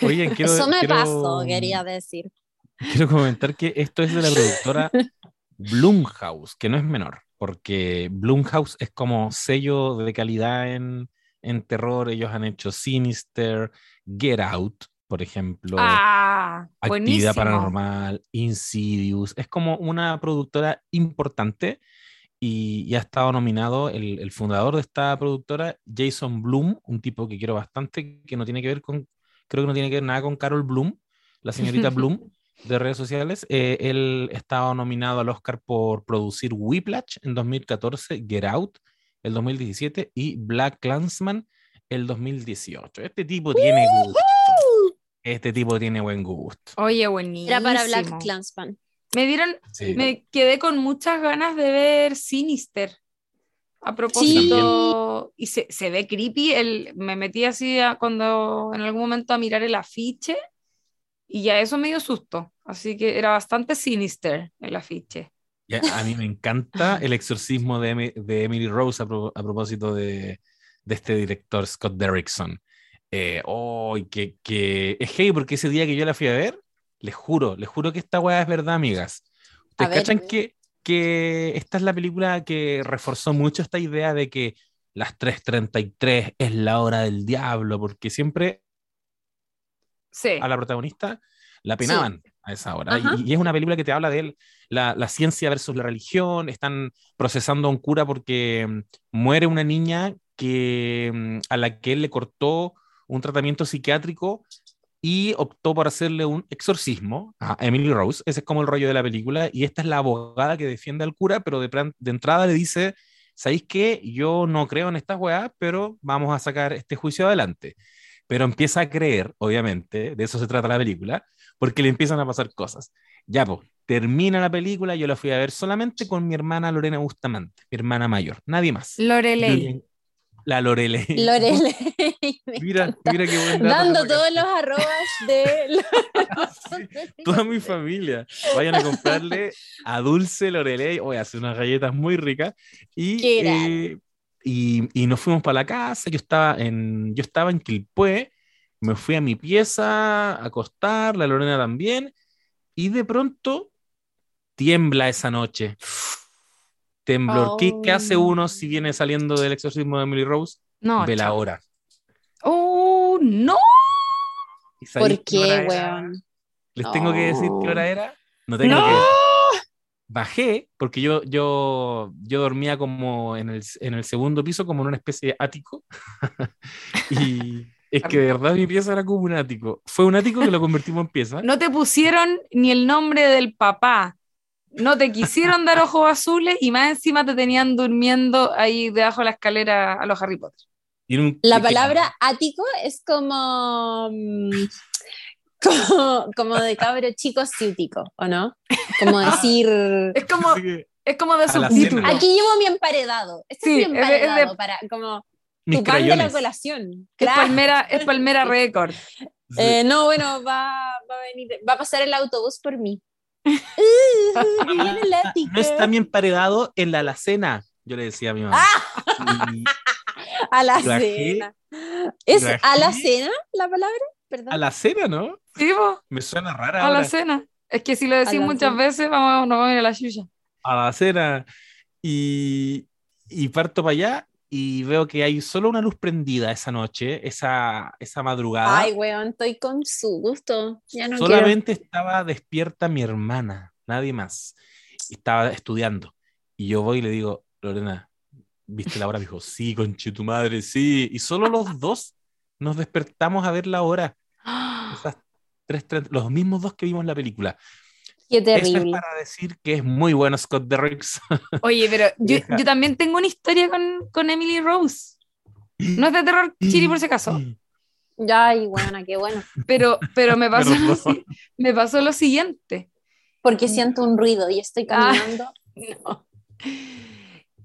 Oye, quiero, eso me quiero- pasó, quería decir. Quiero comentar que esto es de la productora Blumhouse, que no es menor, porque Blumhouse es como sello de calidad en, en terror. Ellos han hecho Sinister, Get Out, por ejemplo, Ah, Actividad buenísimo. Paranormal, Insidious. Es como una productora importante y, y ha estado nominado el, el fundador de esta productora, Jason Bloom, un tipo que quiero bastante, que no tiene que ver con, creo que no tiene que ver nada con Carol Bloom, la señorita Bloom de redes sociales. Eh, él estaba nominado al Oscar por producir Whiplash en 2014, Get Out el 2017 y Black Clansman el 2018. Este tipo tiene gusto. Este tipo tiene buen gusto. Oye, buenísimo. Era para Black Clansman. Me dieron, Sí. me quedé con muchas ganas de ver Sinister. A propósito, y se, se ve creepy. El, me metí así a- cuando en algún momento a mirar el afiche y ya eso me dio susto. Así que era bastante Sinister el afiche. Ya, a mí me encanta el exorcismo de, de Emily Rose a, pro- a propósito de, de este director Scott Derrickson. Eh, oh, que, que es heavy porque ese día que yo la fui a ver, les juro, les juro que esta weá es verdad, amigas. ¿Ustedes ver. cachan que, que esta es la película que reforzó mucho esta idea de que las 3.33 es la hora del diablo, porque siempre Sí. a la protagonista la penaban a esa hora. Y, y es una película que te habla de la, la ciencia versus la religión, están procesando a un cura porque mm, muere una niña que, mm, a la que él le cortó un tratamiento psiquiátrico y optó por hacerle un exorcismo a Emily Rose. Ese es como el rollo de la película. Y esta es la abogada que defiende al cura, pero de, plan- de entrada le dice, ¿sabéis qué? Yo no creo en estas weas, pero vamos a sacar este juicio adelante. Pero empieza a creer, obviamente, de eso se trata la película, porque le empiezan a pasar cosas. Ya, pues, termina la película, yo la fui a ver solamente con mi hermana Lorena Bustamante, mi hermana mayor, nadie más. Lorelei. La Lorelei. Lorele. Mira, mira qué buen Dando todos los arrobas de. toda mi familia. Vayan a comprarle a Dulce Lorelei. Hoy hace unas galletas muy ricas. Y, eh, y, y nos fuimos para la casa. Yo estaba en, yo estaba en Quilpué. Me fui a mi pieza a acostar, la Lorena también. Y de pronto tiembla esa noche. Temblor. ¿Qué, qué hace Oh. uno si viene saliendo del exorcismo de Emily Rose? No, Ve la hora. Oh, no. ¿Y sabéis ¿Por qué weón? ¿Les tengo que decir qué hora era? No tengo No. que bajé porque yo, yo, yo dormía como en el, en el segundo piso, como en una especie de ático. y es que de verdad mi pieza era como un ático. Fue un ático que lo convertimos en pieza. No te pusieron ni el nombre del papá. No te quisieron dar ojos azules y más encima te tenían durmiendo ahí debajo de la escalera a los Harry Potter. Y en un- La palabra ático es como. mm, Como, como de cabro chico ciútico, ¿o no? Como decir. Es como, es como de subtítulo. Aquí llevo mi emparedado. Este Sí, es mi es de- es de- emparedado para como mis tu pan de la colación. Es Claro. Palmera, es Palmera Record. Sí. Eh, no, bueno, va, va a venir, va a pasar el autobús por mí. Uh, viene el ático. No está mi emparedado en la alacena, yo le decía a mi mamá. Ah. Y A la Bajé- cena. ¿Es bajé- a la palabra? Perdón. a la cena, ¿no? Sí, Me suena rara a ahora. la cena. Es que si lo decís muchas cena. veces, vamos, nos vamos a ir a la chucha. a la cena y, y parto para allá y veo que hay solo una luz prendida esa noche, esa, esa madrugada. Ay, weón, estoy con su gusto. Ya no Solamente estaba despierta mi hermana, nadie más. Estaba estudiando. Y yo voy y le digo, Lorena, ¿viste la hora? Me dijo, sí, conche tu madre, sí. Y solo los dos nos despertamos a ver la hora. Esas tres, tres- los mismos dos que vimos la película. Qué Eso es terrible. para decir que es muy bueno Scott Derricks. Oye, pero yo, también tengo una historia con, con Emily Rose. No es de terror, Chiri, por si acaso. Ay, weona, qué bueno. Pero, pero me, pasó lo, Perdón. si- me pasó lo siguiente. Porque siento un ruido y estoy Ah. caminando. No.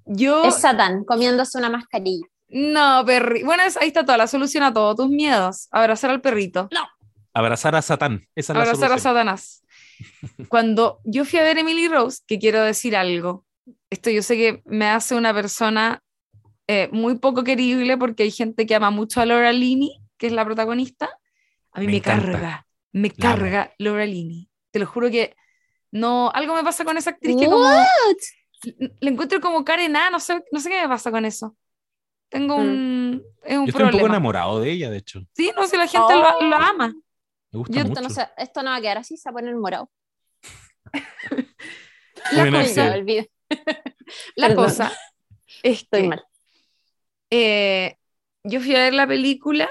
Yo. Es Satán comiéndose una mascarilla. No, perri. Bueno, ahí está toda la solución a todos tus miedos. Abrazar al perrito. Abrazar a Satán. Esa es la Abrazar a. Satanás. Cuando yo fui a ver Emily Rose, que quiero decir algo, esto yo sé que me hace una persona eh, muy poco querible porque hay gente que ama mucho a Laura Linney, que es la protagonista. A mí Me me, carga, me La amo. carga Laura Linney. Te lo juro que no, algo me pasa con esa actriz que What? como le encuentro como cara enana, no sé, no sé qué me pasa con eso. Tengo un, es un Yo estoy un poco problema. enamorado de ella, de hecho. Sí, no sé, la gente lo, Oh. lo ama. Me gusta Yo Esto mucho. no, se- esto no va a quedar así, se va a poner morado. La cosa, ya, olvidé. la Perdón. cosa es Estoy que mal. eh, yo fui a ver la película,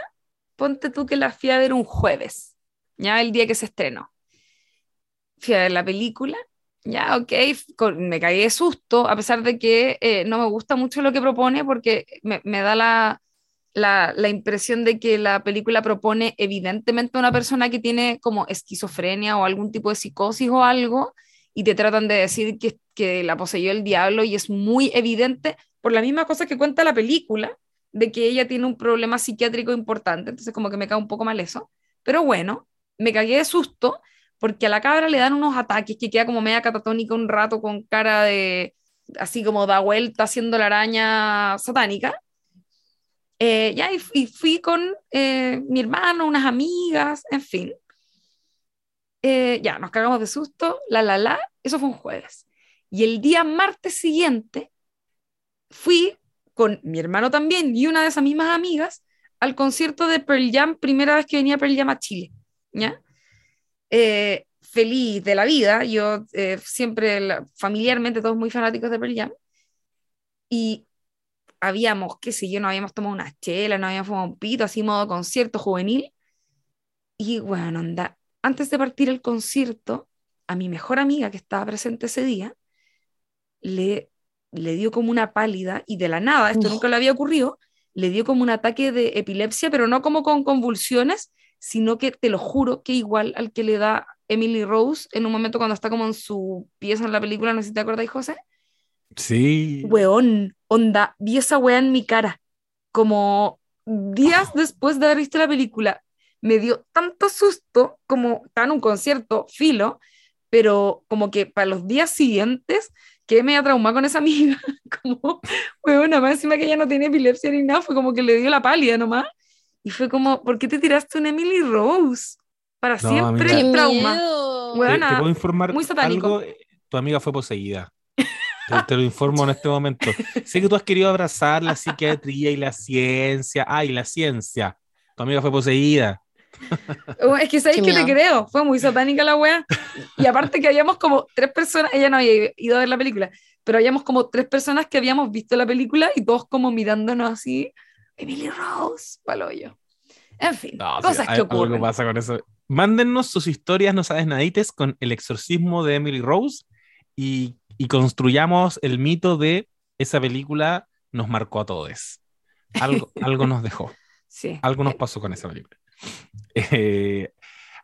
ponte tú que la fui a ver un jueves, ya el día que se estrenó. Fui a ver la película, ya, ok, con- me caí de susto, a pesar de que eh, no me gusta mucho lo que propone, porque me, me da la, la, la impresión de que la película propone evidentemente a una persona que tiene como esquizofrenia o algún tipo de psicosis o algo, y te tratan de decir que, que la poseyó el diablo, y es muy evidente por la misma cosa que cuenta la película, de que ella tiene un problema psiquiátrico importante, entonces como que me cae un poco mal eso. Pero bueno, me cagué de susto porque a la cabra le dan unos ataques que queda como media catatónica un rato con cara de así como da vuelta haciendo la araña satánica. Eh, ya, y, y fui con eh, mi hermano, unas amigas, en fin. Eh, ya, nos cagamos de susto, la, la, la, eso fue un jueves. Y el día martes siguiente fui con mi hermano también y una de esas mismas amigas al concierto de Pearl Jam, primera vez que venía Pearl Jam a Chile, ¿ya? Eh, feliz de la vida, yo eh, siempre familiarmente todos muy fanáticos de Pearl Jam, y habíamos, qué sé yo, no habíamos tomado una chela, no habíamos fumado un pito, así modo concierto juvenil, y bueno, anda, antes de partir el concierto, a mi mejor amiga que estaba presente ese día, le, le dio como una pálida y de la nada, esto nunca le había ocurrido, le dio como un ataque de epilepsia, pero no como con convulsiones, sino que te lo juro que igual al que le da Emily Rose en un momento cuando está como en su pieza en la película, no sé si te acuerdas, José. Sí. Weón, onda, vi esa wea en mi cara, como días después de haber visto la película. Me dio tanto susto como en un concierto, filo, pero como que para los días siguientes que me ha traumado con esa amiga, como, weón, más encima que ella no tiene epilepsia ni nada, fue como que le dio la pálida nomás. Y fue como, ¿por qué te tiraste un Emily Rose? Para siempre el trauma. te, te, puedo informar muy satánico. Algo, tu amiga fue poseída. Te, lo informo en este momento. Sé que tú has querido abrazar la psiquiatría y la ciencia. Ay, la ciencia. Tu amiga fue poseída. Oh, es que sabéis que te creo, fue muy satánica la wea. Y aparte que habíamos como tres personas, ella no había ido a ver la película, pero habíamos como tres personas que habíamos visto la película y todos como mirándonos así, Emily Rose, paloyo. En fin, cosas que ocurren. pasa con eso. Mándennos sus historias, no sabes nadites, con el exorcismo de Emily Rose y, y construyamos el mito de esa película nos marcó a todos. Algo, algo nos dejó. Sí. Algo nos pasó con esa película. Eh,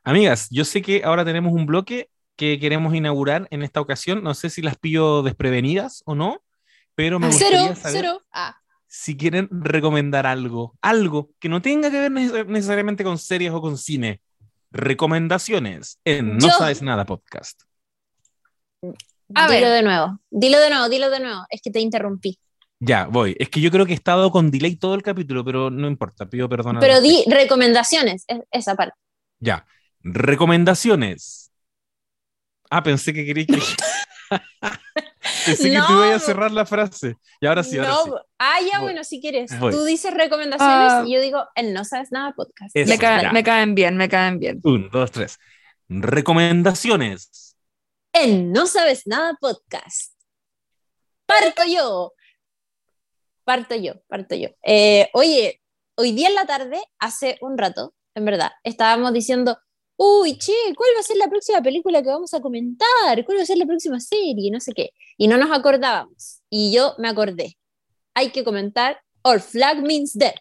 amigas, yo sé que ahora tenemos un bloque que queremos inaugurar en esta ocasión. No sé si las pillo desprevenidas o no, pero me gustaría saber ah. si quieren recomendar algo, algo que no tenga que ver necesariamente con series o con cine. Recomendaciones en No Sabes Nada Podcast. Dilo de nuevo, dilo de nuevo, dilo de nuevo. Es que te interrumpí. Ya, voy. Es que yo creo que he estado con delay todo el capítulo, pero no importa, pido perdón. Pero di recomendaciones, esa parte. Ya. Recomendaciones. Ah, pensé que quería que. pensé que tú ibas a cerrar la frase. Y ahora sí, ahora sí. Ah, ya, bueno, si quieres. Tú dices recomendaciones ah. y yo digo, el no sabes nada podcast. me, me, caen bien, me caen bien. Un, dos, tres. Recomendaciones. El no sabes nada podcast. Parto yo parto yo, parto yo. Eh, oye, hoy día en la tarde, hace un rato, en verdad, estábamos diciendo, uy, che, ¿cuál va a ser la próxima película que vamos a comentar? ¿Cuál va a ser la próxima serie? No sé qué. Y no nos acordábamos. Y yo me acordé. Hay que comentar All Flag Means Dead.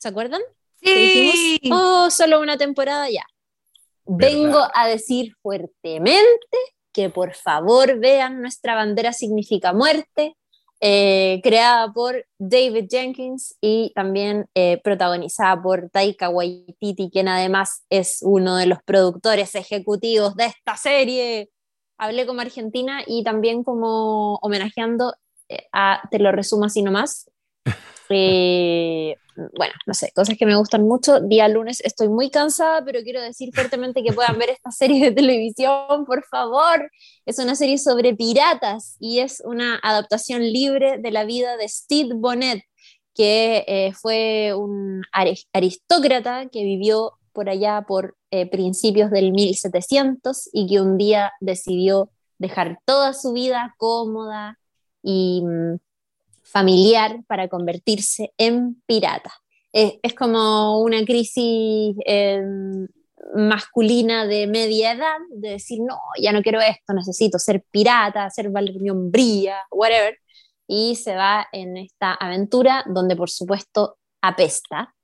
¿Se acuerdan? Sí. dijimos, oh, solo una temporada ya. Vengo a decir fuertemente que por favor vean Nuestra bandera significa muerte, eh, creada por David Jenkins y también eh, protagonizada por Taika Waititi, quien además es uno de los productores ejecutivos de esta serie. Hablé como argentina y también como homenajeando eh, a, te lo resumo así nomás, Eh, bueno, no sé, cosas que me gustan mucho. Día lunes estoy muy cansada, pero quiero decir fuertemente que puedan ver esta serie de televisión, por favor. Es una serie sobre piratas y es una adaptación libre de la vida de Steve Bonnet, que eh, fue un aristócrata que vivió por allá por eh, principios del 1700 y que un día decidió dejar toda su vida cómoda y mm, familiar para convertirse en pirata. Es, como una crisis em, masculina de media edad, de decir, no, ya no quiero esto, necesito ser pirata, ser mi hombría, whatever, y se va en esta aventura donde por supuesto apesta.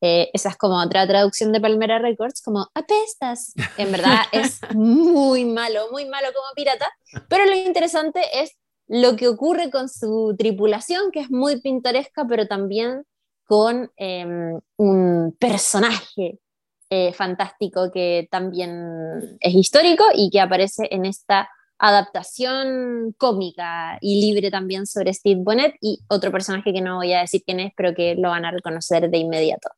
Eh, esa es como otra traducción de Palmera Records, como apestas. En verdad es muy malo, muy malo como pirata, pero lo interesante es lo que ocurre con su tripulación, que es muy pintoresca, pero también con em, un personaje eh, fantástico que también es histórico y que aparece en esta adaptación cómica y libre también sobre Steve Bonnet y otro personaje que no voy a decir quién es, pero que lo van a reconocer de inmediato.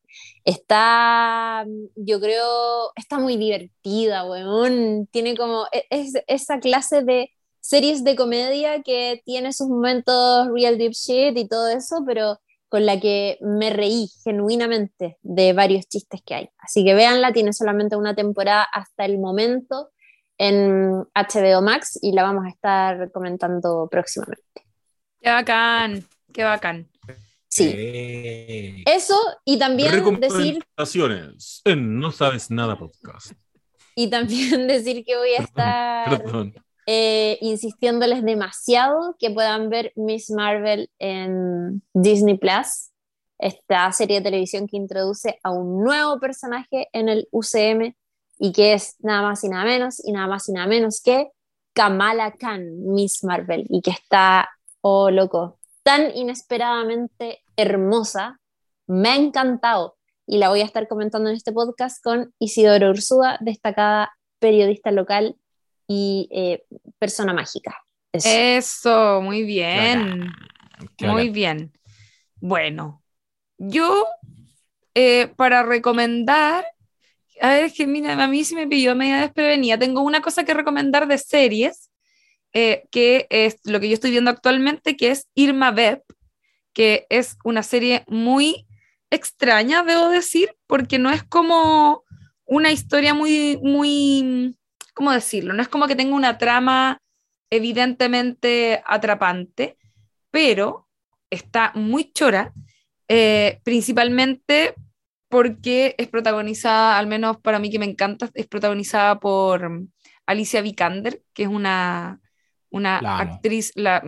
Está, yo creo, está muy divertida, weón. Tiene como e, es, esa clase de series de comedia que tiene sus momentos real deep shit y todo eso, pero con la que me reí genuinamente de varios chistes que hay. Así que véanla, tiene solamente una temporada hasta el momento en HBO Max y la vamos a estar comentando próximamente. Qué bacán, qué bacán. Sí. Eh, Eso y también decir en No Sabes Nada Podcast. y también decir que voy a estar Perdón. Eh, insistiéndoles demasiado que puedan ver Miss Marvel en Disney Plus, esta serie de televisión que introduce a un nuevo personaje en el UCM y que es nada más y nada menos y nada más y nada menos que Kamala Khan, Miss Marvel, y que está, oh loco, tan inesperadamente hermosa, me ha encantado y la voy a estar comentando en este podcast con Isidoro Ursúa, destacada periodista local y eh, persona mágica. Eso. Eso, muy bien. Qué Muy bien. Bueno, yo eh, para recomendar, a ver, es que mira, a mí sí me pilló media desprevenida. Tengo una cosa que recomendar de series, eh, que es lo que yo estoy viendo actualmente, que es Irma Vep, que es una serie muy extraña, debo decir, porque no es como una historia muy, muy, ¿cómo decirlo? No es como que tenga una trama evidentemente atrapante, pero está muy chora, eh, principalmente porque es protagonizada, al menos para mí que me encanta, es protagonizada por Alicia Vikander, que es una, una actriz, la,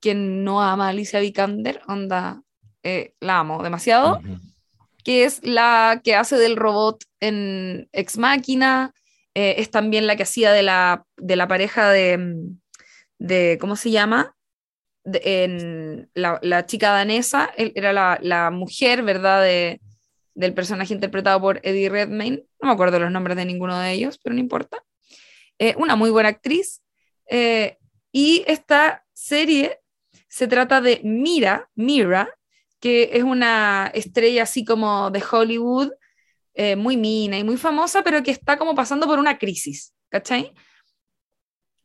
quien no ama a Alicia Vikander, onda, eh, la amo demasiado, que es la que hace del robot en Ex Máquina, eh, es también la que hacía de la, de la pareja de, mm, de, ¿cómo se llama? En la, la chica danesa, él- era la, la mujer, ¿verdad? De, del personaje interpretado por Eddie Redmayne, no me acuerdo los nombres de ninguno de ellos, pero no importa. Eh, una muy buena actriz. eh, y esta serie se trata de Mira, Mira, que es una estrella así como de Hollywood, eh, muy mina y muy famosa, pero que está como pasando por una crisis, ¿cachai?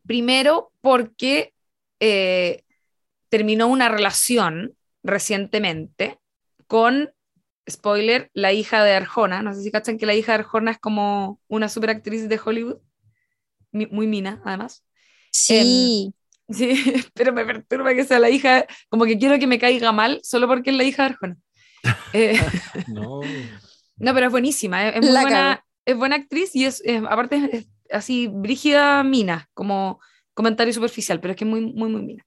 Primero porque eh, terminó una relación recientemente con, spoiler, la hija de Arjona. No sé si cachan que la hija de Arjona es como una superactriz de Hollywood, mi- muy mina, además. Sí, Sí, pero me perturba que sea la hija, como que quiero que me caiga mal solo porque es la hija de Arjona. Eh, No. No, pero es buenísima, es, es muy buena, cago. es buena actriz y es, es- aparte es, es así brígida mina, como comentario superficial, pero es que es muy, muy, muy mina.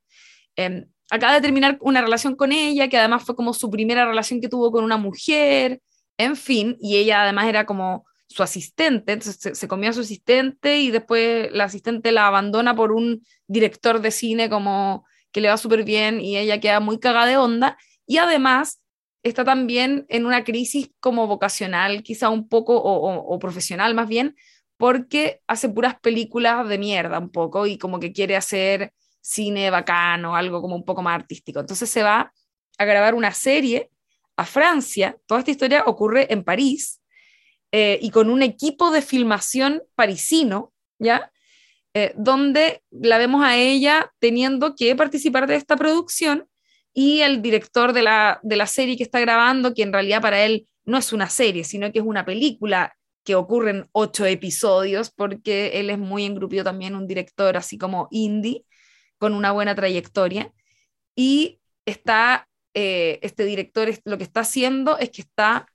Eh, acaba de terminar una relación con ella, que además fue como su primera relación que tuvo con una mujer, en fin, y ella además era como su asistente, entonces se, se comió a su asistente y después la asistente la abandona por un director de cine como que le va súper bien y ella queda muy cagada de onda y además está también en una crisis como vocacional, quizá un poco, o, profesional más bien, porque hace puras películas de mierda un poco y como que quiere hacer cine bacano, algo como un poco más artístico. Entonces se va a grabar una serie a Francia, toda esta historia ocurre en París, eh, y con un equipo de filmación parisino, ¿ya? Eh, donde la vemos a ella teniendo que participar de esta producción y el director de la, de la serie que está grabando, que en realidad para él no es una serie, sino que es una película que ocurre en ocho episodios, porque él es muy engrupido también, un director así como indie, con una buena trayectoria. Y está, eh, este director lo que está haciendo es que está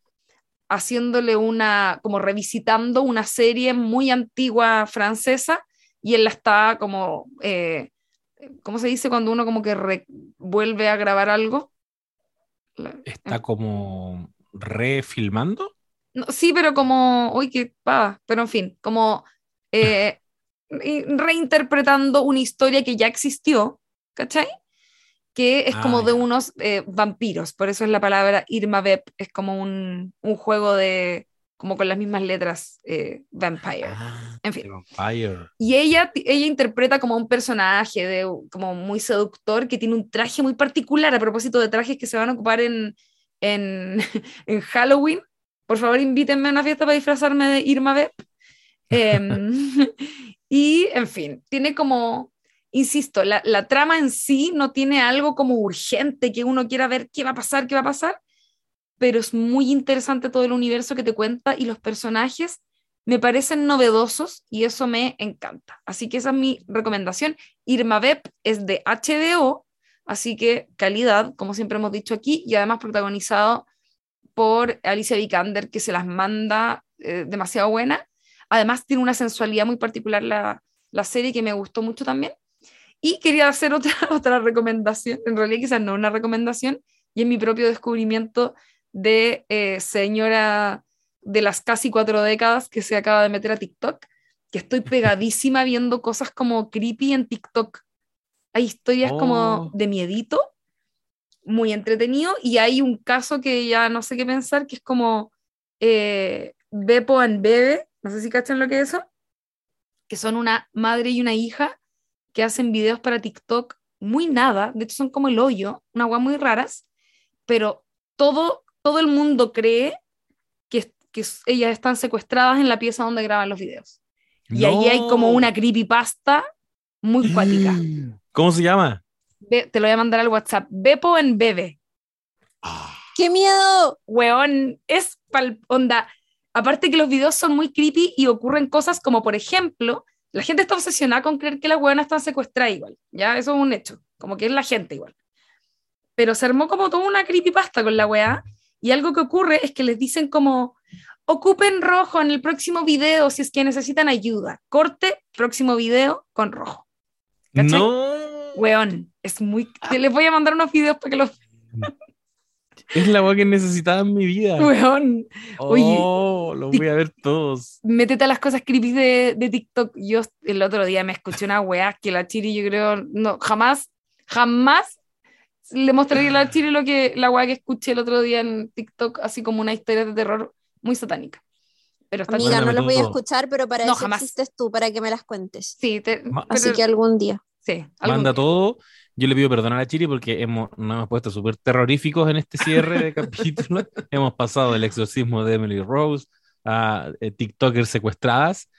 haciéndole una, como revisitando una serie muy antigua francesa y él la está como, eh, ¿cómo se dice cuando uno como que re- vuelve a grabar algo? Está como refilmando. no, sí, pero como, uy, qué pava, pero en fin, como eh, reinterpretando una historia que ya existió, ¿cachai? Que es Ah, como de unos eh, vampiros, por eso es la palabra Irma Vep, es como un, un juego de, como con las mismas letras, eh, Vampire. Ah, En fin. Vampire. Y ella, ella interpreta como un personaje de, como muy seductor que tiene un traje muy particular a propósito de trajes que se van a ocupar en, en, en Halloween. Por favor, invítenme a una fiesta para disfrazarme de Irma Vep. Em, y, en fin, tiene como... insisto, la, la trama en sí no tiene algo como urgente que uno quiera ver qué va a pasar, qué va a pasar, pero es muy interesante todo el universo que te cuenta y los personajes me parecen novedosos y eso me encanta. Así que esa es mi recomendación. Irma Beb es de HBO, así que calidad, como siempre hemos dicho aquí, y además protagonizado por Alicia Vikander, que se las manda eh, demasiado buena. Además tiene una sensualidad muy particular la, la serie que me gustó mucho también. Y quería hacer otra, otra recomendación, en realidad quizás no una recomendación, y es mi propio descubrimiento de eh, señora de las casi cuatro décadas que se acaba de meter a TikTok, que estoy pegadísima viendo cosas como creepy en TikTok. Hay historias como Oh. de miedito, muy entretenido, y hay un caso que ya no sé qué pensar, que es como eh, Beppo and Bebe, no sé si cachan lo que es eso, que son una madre y una hija que hacen videos para TikTok muy nada, de hecho son como el hoyo, una agua muy raras, pero todo, todo el mundo cree que, que ellas están secuestradas en la pieza donde graban los videos. Y ahí hay como No. una creepypasta muy cuática. ¿Cómo se llama? Ve- te lo voy a mandar al WhatsApp. Bepo en Bebe. ¡Qué miedo! Weón, es pal onda. Aparte que los videos son muy creepy y ocurren cosas como, por ejemplo, la gente está obsesionada con creer que las weonas están secuestradas igual. Ya, eso es un hecho. Como que es la gente igual. Pero se armó como toda una creepypasta con la weá. Y algo que ocurre es que les dicen como, ocupen rojo en el próximo video si es que necesitan ayuda. Corte, próximo video con rojo. ¿Cachai? No. Weón, es muy... Les voy a mandar unos videos para que los... Es la agua que necesitaba en mi vida. Weón, oye, Oh, lo voy a ver todos. métete a las cosas creepy de, de TikTok. Yo el otro día me escuché una weá que la Chiri, yo creo, no, jamás, jamás le mostraría a la Chiri lo que, la weá que escuché el otro día en TikTok, así como una historia de terror muy satánica. Pero está Amiga, no las voy a escuchar, pero para No, eso jamás. existes tú, para que me las cuentes. Sí, te- pero- Así que algún día. sí, algún Manda día. todo. Yo le pido perdón a la Chiri porque hemos, nos hemos puesto súper terroríficos en este cierre de capítulo. hemos pasado del exorcismo de Emily Rose a eh, TikTokers secuestradas.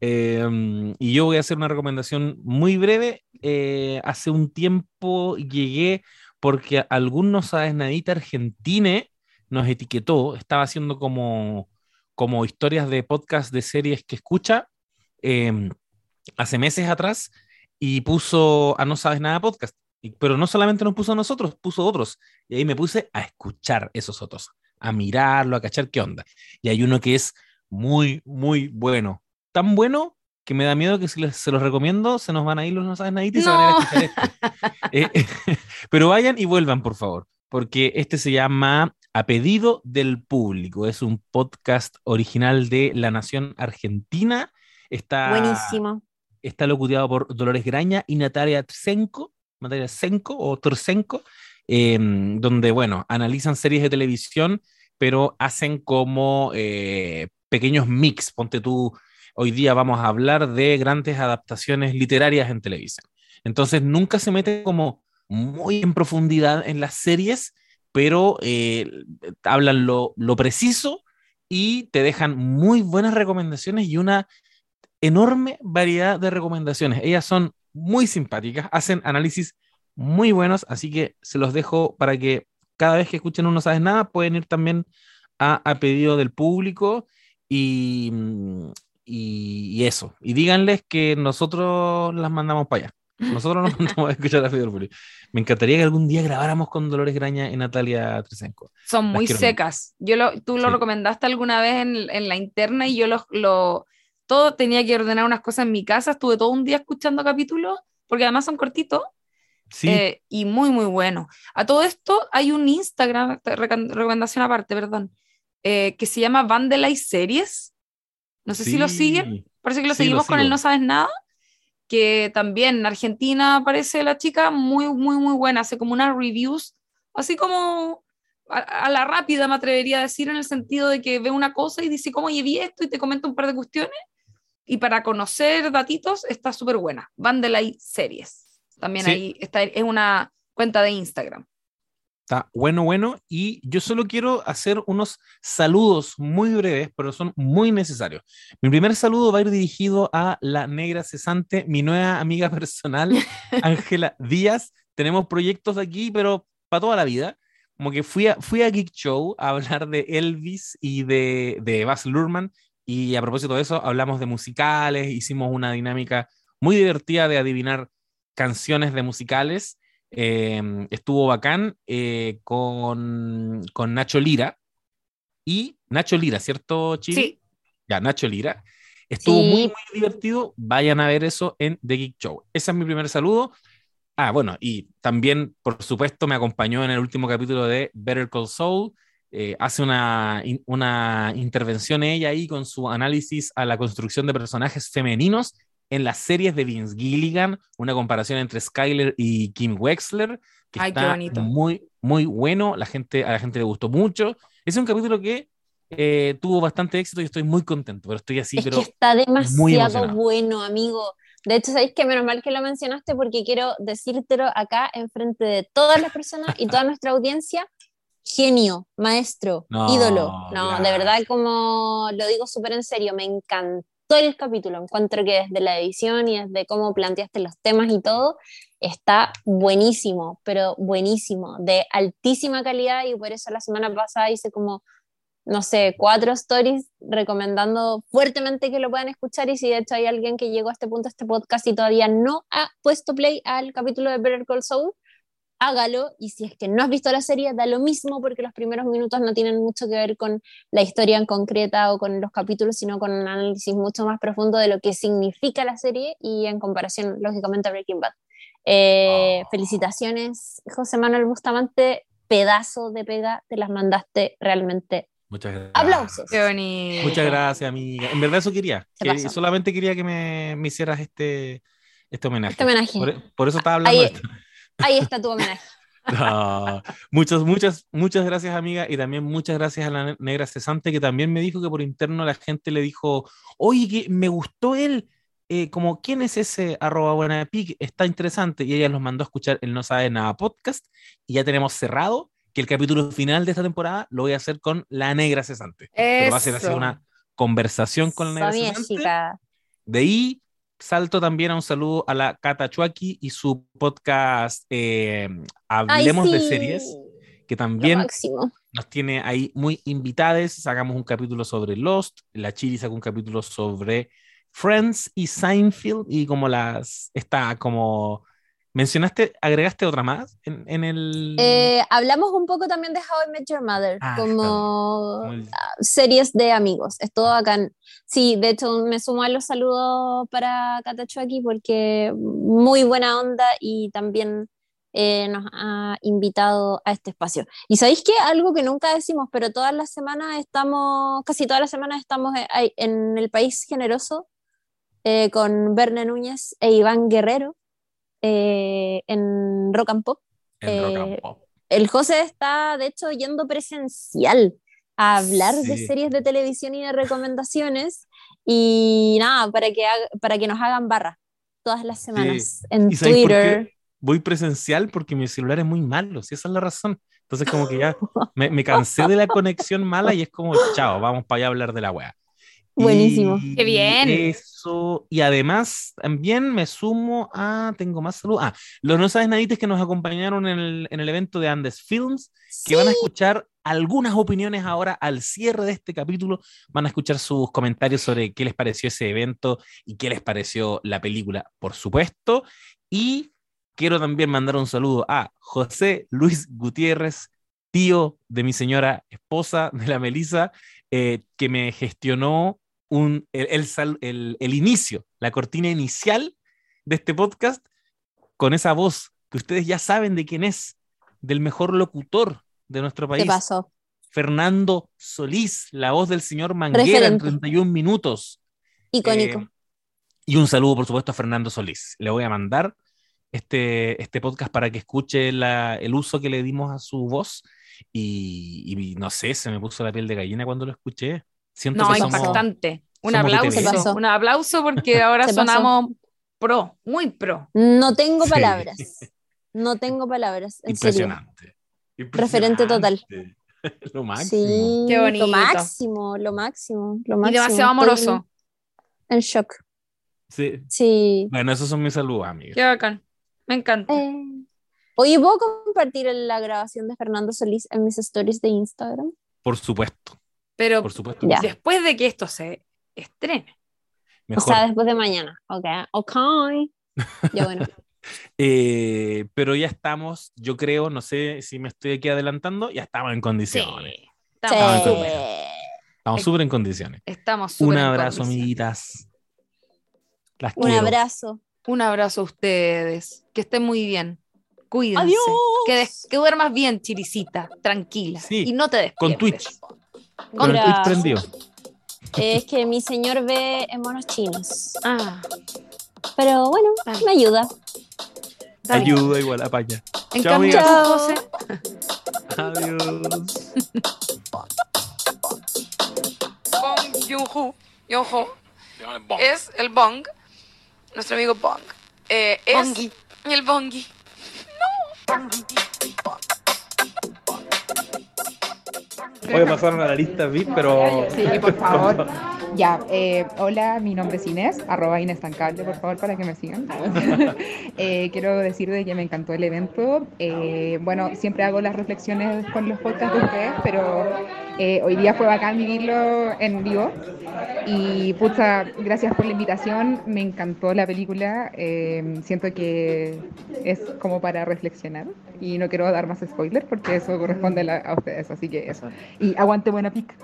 Eh, y yo voy a hacer una recomendación muy breve. Eh, hace un tiempo llegué porque algún no sabes nadita argentine nos etiquetó, estaba haciendo como, como historias de podcast de series que escucha eh, hace meses atrás y puso a No Sabes Nada podcast. Y- pero no solamente nos puso a nosotros, puso otros. Y ahí me puse a escuchar esos otros, a mirarlo, a cachar qué onda. Y hay uno que es muy, muy bueno. Tan bueno que me da miedo que si les- se los recomiendo, se nos van a ir los No Sabes Nada y se van a ir a No. escuchar. Eh, pero vayan y vuelvan, por favor, porque este se llama A Pedido del Público. Es un podcast original de La Nación Argentina. Está, Buenísimo. está locuteado por Dolores Graña y Natalia Tsenko, Natalia Tsenko o Torsenko, eh, donde, bueno, analizan series de televisión, pero hacen como eh, pequeños mix. Ponte tú, hoy día vamos a hablar de grandes adaptaciones literarias en televisión. Entonces, nunca se mete como muy en profundidad en las series, pero eh, hablan lo, preciso y te dejan muy buenas recomendaciones y una enorme variedad de recomendaciones. Ellas son muy simpáticas, hacen análisis muy buenos, así que se los dejo para que cada vez que escuchen un No Sabes Nada pueden ir también a, a pedido del público y, mm, y, y eso. Y díganles que nosotros las mandamos para allá. Nosotros nos mandamos a escuchar a pedido del público. Me encantaría que algún día grabáramos con Dolores Graña y Natalia Tresenko. Son muy secas. Yo lo, tú lo Sí. recomendaste alguna vez en, en la interna y yo lo, lo- todo tenía que ordenar unas cosas en mi casa. Estuve todo un día escuchando capítulos, porque además son cortitos Sí, eh, y muy, muy bueno. A todo esto hay un Instagram, recomendación aparte, perdón, eh, que se llama Vandelize Series. No sé si lo sí. siguen. Parece que lo Sí, lo seguimos con el. No Sabes Nada, que también en Argentina aparece la chica muy, muy, muy buena, hace como unas reviews, así como a, a la rápida me atrevería a decir, en el sentido de que ve una cosa y dice, ¿cómo vi esto? Y te comenta un par de cuestiones. Y para conocer datitos está súper buena. Vandelay Series. También Sí. ahí está, es una cuenta de Instagram. Está bueno, bueno. Y yo solo quiero hacer unos saludos muy breves, pero son muy necesarios. Mi primer saludo va a ir dirigido a la negra cesante, mi nueva amiga personal, Ángela Díaz. Tenemos proyectos aquí, pero para toda la vida. Como que fui a, fui a Geek Show a hablar de Elvis y de, de Baz Luhrmann. Y a propósito de eso, hablamos de musicales, hicimos una dinámica muy divertida de adivinar canciones de musicales Em, estuvo bacán eh, con, con, Nacho Lira. Y Nacho Lira, ¿cierto, Chile? Sí. Ya, Nacho Lira. Estuvo muy, muy divertido. Vayan a ver eso en The Geek Show. Ese es mi primer saludo. Ah, bueno, y también, por supuesto, me acompañó en el último capítulo de Better Call Saul. Eh, hace una, una intervención ella ahí con su análisis a la construcción de personajes femeninos en las series de Vince Gilligan, una comparación entre Skyler y Kim Wexler, que está muy, muy bueno, la gente, a la gente le gustó mucho. Es un capítulo que eh, tuvo bastante éxito y estoy muy contento, pero estoy así, es pero que está demasiado bueno, amigo. De hecho, sabéis que menos mal que lo mencionaste porque quiero decírtelo acá en frente de todas las personas y toda nuestra audiencia. Genio, maestro, ídolo. No, de verdad, como lo digo súper en serio, me encantó todo el capítulo. Encuentro que desde la edición y desde cómo planteaste los temas y todo, está buenísimo, pero buenísimo, de altísima calidad y por eso la semana pasada hice como, no sé, cuatro stories recomendando fuertemente que lo puedan escuchar y si de hecho hay alguien que llegó a este punto de este podcast y todavía no ha puesto play al capítulo de Better Call Saul, hágalo y si es que no has visto la serie, da lo mismo porque los primeros minutos no tienen mucho que ver con la historia en concreta o con los capítulos, sino con un análisis mucho más profundo de lo que significa la serie y en comparación, lógicamente, a Breaking Bad. Eh, ah. Felicitaciones, José Manuel Bustamante, pedazo de pega, te las mandaste realmente. Muchas gracias. Aplausos. Qué Muchas gracias, amiga. En verdad eso quería. solamente quería que me, me hicieras este, este homenaje. Este homenaje. Por, eso estaba hablando de esto. Ahí está tu homenaje. muchas, muchas, muchas gracias, amiga, y también muchas gracias a la negra cesante que también me dijo que por interno la gente le dijo, oye, que me gustó él, eh, como, ¿quién es ese arroba buena pic? Está interesante, y ella nos mandó a escuchar el No Sabe Nada podcast, y ya tenemos cerrado que el capítulo final de esta temporada lo voy a hacer con la negra cesante. Pero va a ser así una conversación con la negra cesante. De ahí salto también a un saludo a la Cata Chuaki y su podcast eh, Hablemos de Series, que también nos tiene ahí muy invitadas. Sacamos un capítulo sobre Lost, la Chiri sacó un capítulo sobre Friends y Seinfeld y como las, está como ¿Mencionaste, agregaste otra más en, el...? Eh, hablamos un poco también de How I Met Your Mother, ah, como series de amigos. Es todo acá. Sí, de hecho me sumo a los saludos para Catacho aquí porque muy buena onda y también eh, nos ha invitado a este espacio. Y sabéis que algo que nunca decimos, pero todas las semanas estamos, casi todas las semanas estamos en el país generoso eh, con Verne Núñez e Iván Guerrero eh, en Rock and Pop. Eh, el José está, de hecho, yendo presencial a hablar de series de televisión y de recomendaciones. Y nada, para que, para que nos hagan barra todas las semanas en Twitter. Voy presencial porque mi celular es muy malo, si esa es la razón. Entonces, como que ya me, me cansé de la conexión mala y es como, chao, vamos para allá a hablar de la wea. Buenísimo. Qué bien. Eso, y además también me sumo a, tengo más salud, ah, los no sabes nadites que nos acompañaron en el, en el evento de Andes Films, que van a escuchar algunas opiniones ahora al cierre de este capítulo, van a escuchar sus comentarios sobre qué les pareció ese evento y qué les pareció la película, por supuesto, y quiero también mandar un saludo a José Luis Gutiérrez, tío de mi señora esposa, de la Melisa, eh, que me gestionó el, el, inicio, la cortina inicial de este podcast con esa voz que ustedes ya saben de quién es, del mejor locutor de nuestro país. pasó? Fernando Solís, la voz del señor Manguera en 31 minutos. Icónico. Eh, y un saludo, por supuesto, a Fernando Solís. Le voy a mandar este, este podcast para que escuche el uso que le dimos a su voz. Y, no sé, se me puso la piel de gallina cuando lo escuché. Siento no, impactante. un aplauso. Un aplauso porque ahora sonamos pro, muy pro. No tengo palabras. No tengo palabras. Impresionante. Referente total. Lo máximo. Sí, Qué bonito. Lo máximo, lo máximo, lo máximo. Y demasiado Estoy amoroso. En shock. Sí. Sí. Bueno, esos son mis saludos, amigos. Qué bacán. Me encanta. Eh, Oye, ¿puedo compartir la grabación de Fernando Solís en mis stories de Instagram? Por supuesto, Pero por supuesto. Ya. después de que esto se estrene. Mejor. O sea, después de mañana. Ok, ok. Ya bueno. Eh, pero ya estamos, yo creo, no sé si me estoy aquí adelantando, ya estamos en condiciones. Sí. Estamos Estamos, en Sí. Estamos súper en condiciones. estamos Un súper en abrazo, amiguitas. Las Un quiero. abrazo. Un abrazo a ustedes. Que estén muy bien. Cuídense. Adiós. Que, duermas bien, chiricita. Tranquila. Sí, Y no te despiertes. Con Twitch. Con el Twitch. Es que mi señor ve en monos chinos. Ah, Pero bueno, me ayuda. bien. Ayuda igual, apaña. En Chao, cambio, Adiós. Bong Joon-ho, es el Bong, nuestro amigo Bong. Eh, es el Bongi. Oye, pasaron a la lista VIP, pero. Sí, por favor. Ya, eh, hola, mi nombre es Inés, arroba Inés Tancable, por favor, para que me sigan. Eh, quiero decir de que me encantó el evento. Eh, bueno, siempre hago las reflexiones con los podcasts de ustedes, pero eh, hoy día fue bacán vivirlo en vivo. Y pucha, gracias por la invitación, me encantó la película. siento que es como para reflexionar y no quiero dar más spoilers porque eso corresponde a, la- a ustedes, así que eso. Y aguante buena pica.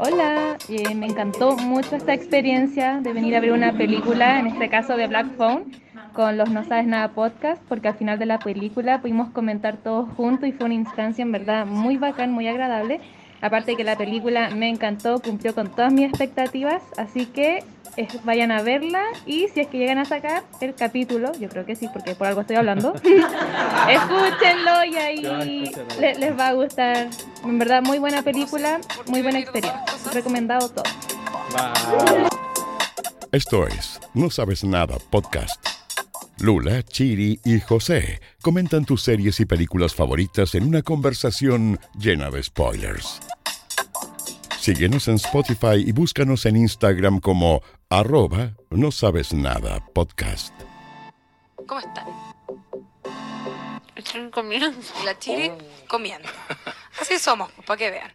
Hola, eh, me encantó mucho esta experiencia de venir a ver una película, en este caso de Black Phone, con los No Sabes Nada podcast, porque al final de la película pudimos comentar todos juntos y fue una instancia en verdad muy bacán, muy agradable. Aparte que la película me encantó, cumplió con todas mis expectativas, así que vayan a verla y si es que llegan a sacar el capítulo, yo creo que sí, porque por algo estoy hablando, escúchenlo y ahí le- les va a gustar. En verdad, muy buena película, muy buena experiencia. Recomendado todo. Esto es No Sabes Nada Podcast. Lula, Chiri y José comentan tus series y películas favoritas en una conversación llena de spoilers. Síguenos en Spotify y búscanos en Instagram como arroba no sabes nada podcast. ¿Cómo están? Están comiendo. Y la chiri comiendo. Así somos, para que vean.